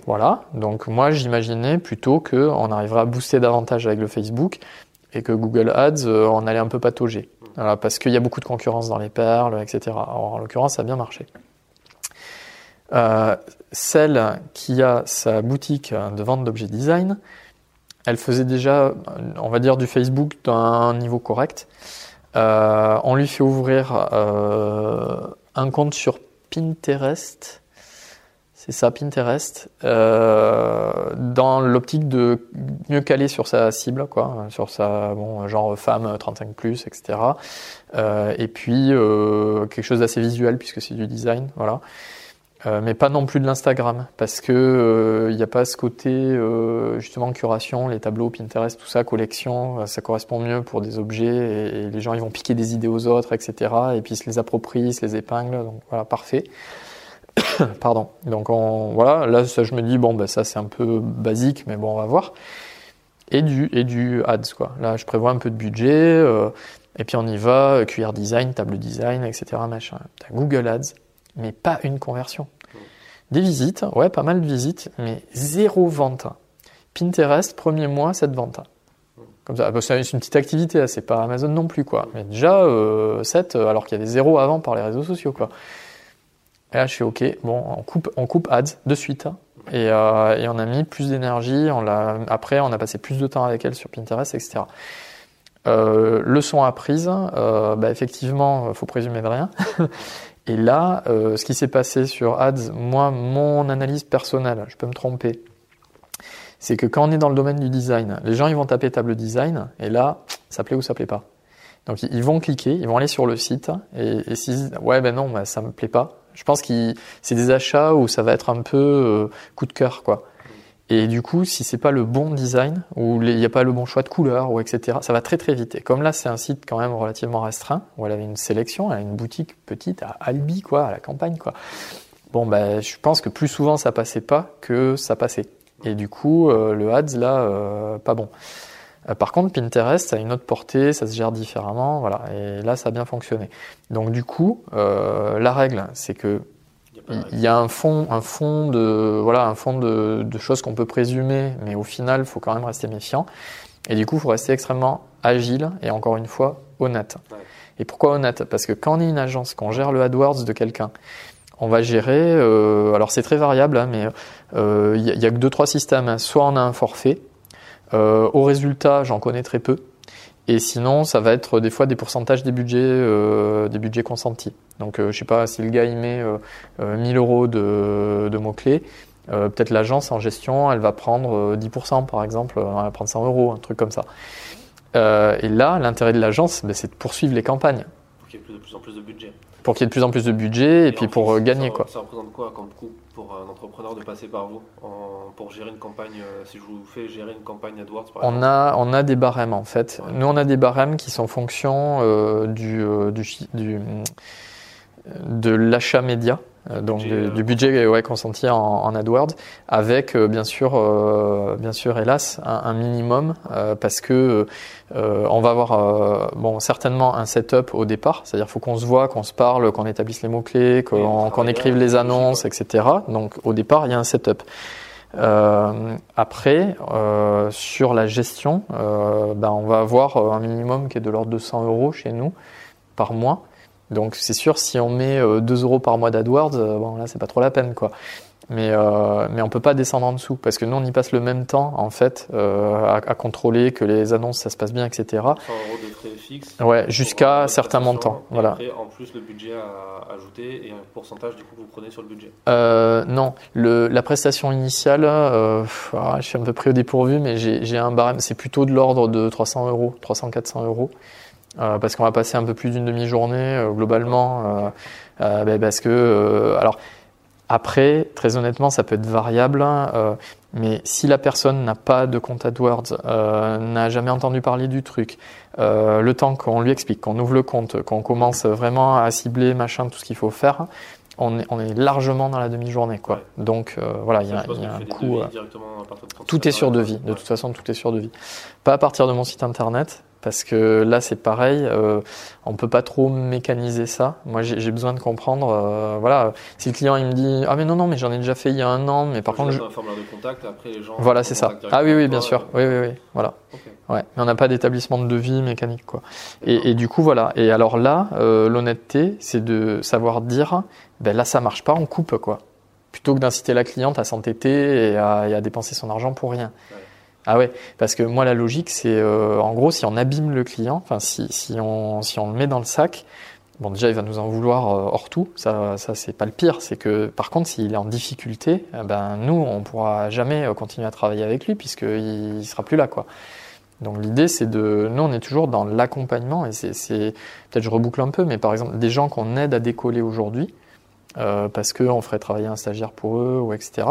Voilà, donc moi j'imaginais plutôt qu'on arriverait à booster davantage avec le Facebook et que Google Ads, on allait un peu patauger. Parce qu'il y a beaucoup de concurrence dans les perles, etc. Alors, en l'occurrence, ça a bien marché. Euh, celle qui a sa boutique de vente d'objets design, elle faisait déjà, on va dire, du Facebook d'un niveau correct. Euh, on lui fait ouvrir euh, un compte sur Pinterest c'est ça, Pinterest, euh, dans l'optique de mieux caler sur sa cible, quoi, sur sa, bon, genre femme 35 plus, etc. Euh, et puis euh, quelque chose d'assez visuel puisque c'est du design, voilà. Euh, mais pas non plus de l'Instagram parce que il n'y a pas ce côté justement curation, les tableaux Pinterest, tout ça, collection, ça correspond mieux pour des objets et, et, les gens ils vont piquer des idées aux autres, etc. Et puis ils se les approprient, ils se les épinglent, donc voilà, parfait. Pardon. Donc on, voilà, là ça, je me dis bon ben ça c'est un peu basique, mais bon on va voir. Et du et du ads quoi. Là je prévois un peu de budget euh, et puis on y va, QR design, table design, etc. Machin. T'as Google Ads, mais pas une conversion. Des visites, ouais pas mal de visites, mais zéro vente. Pinterest premier mois cette vente. Comme ça, c'est une petite activité, c'est pas Amazon non plus quoi. Mais déjà euh, 7 alors qu'il y avait zéro avant par les réseaux sociaux quoi. Et là, je suis OK. Bon, on coupe, on coupe ads de suite. Et, euh, on a mis plus d'énergie. Après, on a passé plus de temps avec elle sur Pinterest, etc. Euh, leçon apprise, euh, bah, effectivement, faut présumer de rien. et là, euh, ce qui s'est passé sur ads, moi, mon analyse personnelle, je peux me tromper, c'est que quand on est dans le domaine du design, les gens ils vont taper table design, et là, ça plaît ou ça plaît pas. Donc ils vont cliquer, ils vont aller sur le site, et, s'ils disent ouais ben non, bah, ça me plaît pas, je pense que c'est des achats où ça va être un peu euh, coup de cœur, quoi. Et du coup, si c'est pas le bon design ou il n'y a pas le bon choix de couleur ou etc., ça va très très vite. Et comme là, c'est un site quand même relativement restreint où elle avait une sélection, elle a une boutique petite à Albi, quoi, à la campagne, quoi. Bon, ben, je pense que plus souvent ça passait pas que ça passait. Et du coup, euh, le ads là, euh, pas bon. Euh, par contre, Pinterest, ça a une autre portée, ça se gère différemment, voilà. Et là, ça a bien fonctionné. Donc, du coup, euh, la règle, c'est que il y a un fond, un fond de, voilà, un fond de, de choses qu'on peut présumer, mais au final, il faut quand même rester méfiant. Et du coup, il faut rester extrêmement agile et encore une fois honnête. Ouais. Et pourquoi honnête? Parce que quand on est une agence, qu'on gère le AdWords de quelqu'un, on va gérer. Euh, alors c'est très variable, hein, mais il euh, y, y, a que deux trois systèmes. Hein. Soit on a un forfait euh, au résultat, j'en connais très peu. Et sinon, ça va être des fois des pourcentages des budgets, euh, des budgets consentis. Donc, euh, je sais pas si le gars il met 1000 euros de, de mots-clés, peut-être l'agence en gestion, elle va prendre 10% par exemple, elle va prendre 100 euros, un truc comme ça. et là, l'intérêt de l'agence, ben, c'est de poursuivre les campagnes. Pour qu'il y ait de plus en plus de budget. Pour qu'il y ait de plus en plus de budget et, et puis pour gagner ça, quoi. Ça représente quoi comme coût? Pour un entrepreneur de passer par vous en, pour gérer une campagne euh, Si je vous fais gérer une campagne AdWords par on a, on a des barèmes en fait. Ouais. Nous on a des barèmes qui sont en fonction euh, du, euh, du, du, de l'achat média. Donc budget, du, du, budget ouais, consenti en, en, AdWords, avec euh, bien sûr, euh, bien sûr, hélas, un, un minimum euh, parce que on va avoir bon certainement un setup au départ, c'est-à-dire faut qu'on se voit, qu'on se parle, qu'on établisse les mots clés, qu'on qu écrive les annonces, etc. Donc au départ il y a un setup. après, sur la gestion, ben, on va avoir un minimum qui est de l'ordre de 100 euros chez nous par mois. Donc c'est sûr, si on met euh, 2 euros par mois d'AdWords, euh, bon là c'est pas trop la peine quoi. Mais, euh, mais on peut pas descendre en dessous parce que nous on y passe le même temps en fait euh, à, à, contrôler que les annonces ça se passe bien, etc. 100 euros de frais fixes. Ouais, jusqu'à certains montants. Et voilà. Après, en plus le budget à ajouter et un pourcentage du coup que vous prenez sur le budget. Euh, non, le, la prestation initiale, euh, ah, je suis un peu pris au dépourvu, mais j'ai un barème, c'est plutôt de l'ordre de 300 euros, 300-400 euros. Euh, parce qu'on va passer un peu plus d'une demi-journée euh, globalement, euh, ben parce que alors Après, très honnêtement, ça peut être variable, euh, mais si la personne n'a pas de compte AdWords, n'a jamais entendu parler du truc, le temps qu'on lui explique, qu'on ouvre le compte, qu'on commence vraiment à cibler, machin, tout ce qu'il faut faire, on est, on est, largement dans la demi-journée. quoi. Ouais. Donc euh, voilà, il y a, y a un coût. Tout est sur devis, de toute façon, tout est sur devis. Pas à partir de mon site internet, parce que là c'est pareil, euh, on peut pas trop mécaniser ça. Moi j'ai besoin de comprendre, euh, voilà, si le client il me dit ah mais non non mais j'en ai déjà fait il y a un an, mais par contre je... un formulaire de contact, après les gens voilà c'est ça. Ah oui oui bien sûr, oui oui oui voilà. Okay. Ouais, mais on n'a pas d'établissement de devis mécanique quoi. Et, et, du coup voilà. Et alors là, euh, l'honnêteté, c'est de savoir dire, ben là ça marche pas, on coupe quoi. Plutôt que d'inciter la cliente à s'entêter et à, et à dépenser son argent pour rien. Ouais. Ah ouais, parce que moi la logique c'est euh, en gros si on abîme le client, enfin si, si, on, si on le met dans le sac, bon déjà il va nous en vouloir euh, hors tout, ça, ça c'est pas le pire, c'est que par contre s'il est en difficulté, eh ben nous on pourra jamais euh, continuer à travailler avec lui puisqu'il il sera plus là quoi. Donc l'idée c'est de, nous on est toujours dans l'accompagnement et c'est peut-être je reboucle un peu, mais par exemple des gens qu'on aide à décoller aujourd'hui euh, parce qu'on ferait travailler un stagiaire pour eux ou etc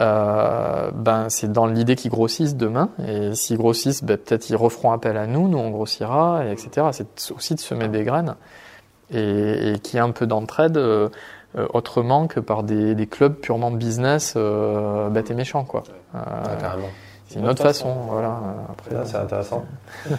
euh, ben c'est dans l'idée qu'ils grossissent demain. Et s'ils grossissent, ben, peut-être ils referont appel à nous, nous on grossira, et etc. C'est aussi de semer des graines et, et qu'il y ait un peu d'entraide euh, autrement que par des, des clubs purement business euh, bêtes et méchants quoi. Euh, carrément. C'est une autre façon, façon voilà. Après, c'est intéressant.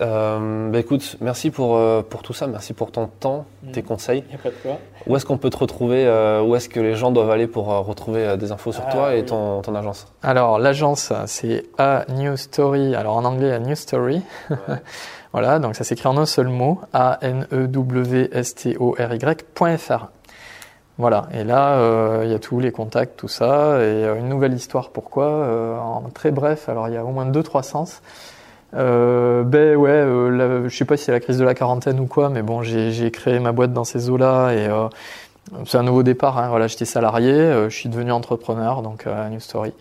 Euh, bah écoute, merci pour, euh, pour tout ça, merci pour ton temps, mmh. tes conseils. Il a pas de quoi. Où est-ce qu'on peut te retrouver euh, Où est-ce que les gens doivent aller pour euh, retrouver des infos sur ah, toi et oui. ton, ton, agence? Alors, l'agence, c'est A New Story, alors en anglais, A New Story. Ouais. voilà, donc ça s'écrit en un seul mot, A-N-E-W-S-T-O-R-Y.fr. Voilà, et là, il y a tous les contacts, tout ça, et une nouvelle histoire, pourquoi? En très bref, alors il y a au moins deux, trois sens. Euh, ben ouais, euh, je sais pas si c'est la crise de la quarantaine ou quoi, mais bon, j'ai créé ma boîte dans ces eaux-là et euh, c'est un nouveau départ. Hein, voilà, j'étais salarié, euh, je suis devenu entrepreneur, donc euh, New Story.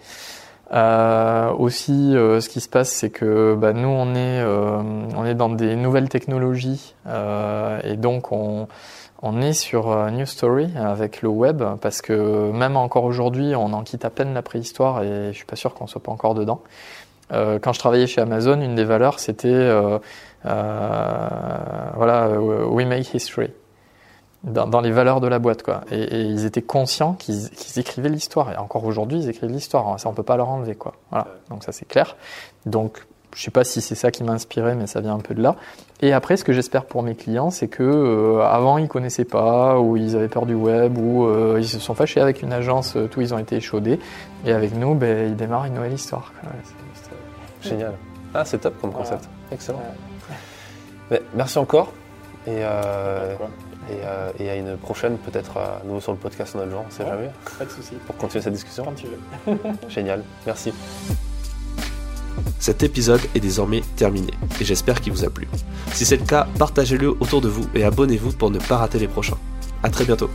aussi, ce qui se passe, c'est que bah, nous, on est, on est dans des nouvelles technologies et donc on, on est sur New Story avec le web parce que même encore aujourd'hui, on en quitte à peine la préhistoire et je suis pas sûr qu'on soit pas encore dedans. Euh, quand je travaillais chez Amazon, une des valeurs, c'était euh, euh, voilà, we make history. Dans, les valeurs de la boîte, quoi. Et, ils étaient conscients qu'ils qu écrivaient l'histoire. Et encore aujourd'hui, ils écrivent l'histoire. Ça, on peut pas leur enlever, quoi. Voilà. Donc ça, c'est clair. Donc, je sais pas si c'est ça qui m'a inspiré, mais ça vient un peu de là. Et après, ce que j'espère pour mes clients, c'est que euh, avant ils connaissaient pas, ou ils avaient peur du web, ou euh, ils se sont fâchés avec une agence, tout ils ont été échaudés. Et avec nous, ben, ils démarrent une nouvelle histoire. Quoi. Génial. Ah, c'est top comme concept. Voilà. Excellent. Mais merci encore. Et, euh, et, euh, et, à une prochaine, peut-être à nouveau sur le podcast en genre, on sait ouais, jamais. Pas de souci. Pour continuer cette discussion. Quand tu veux. Génial. Merci. Cet épisode est désormais terminé et j'espère qu'il vous a plu. Si c'est le cas, partagez-le autour de vous et abonnez-vous pour ne pas rater les prochains. À très bientôt.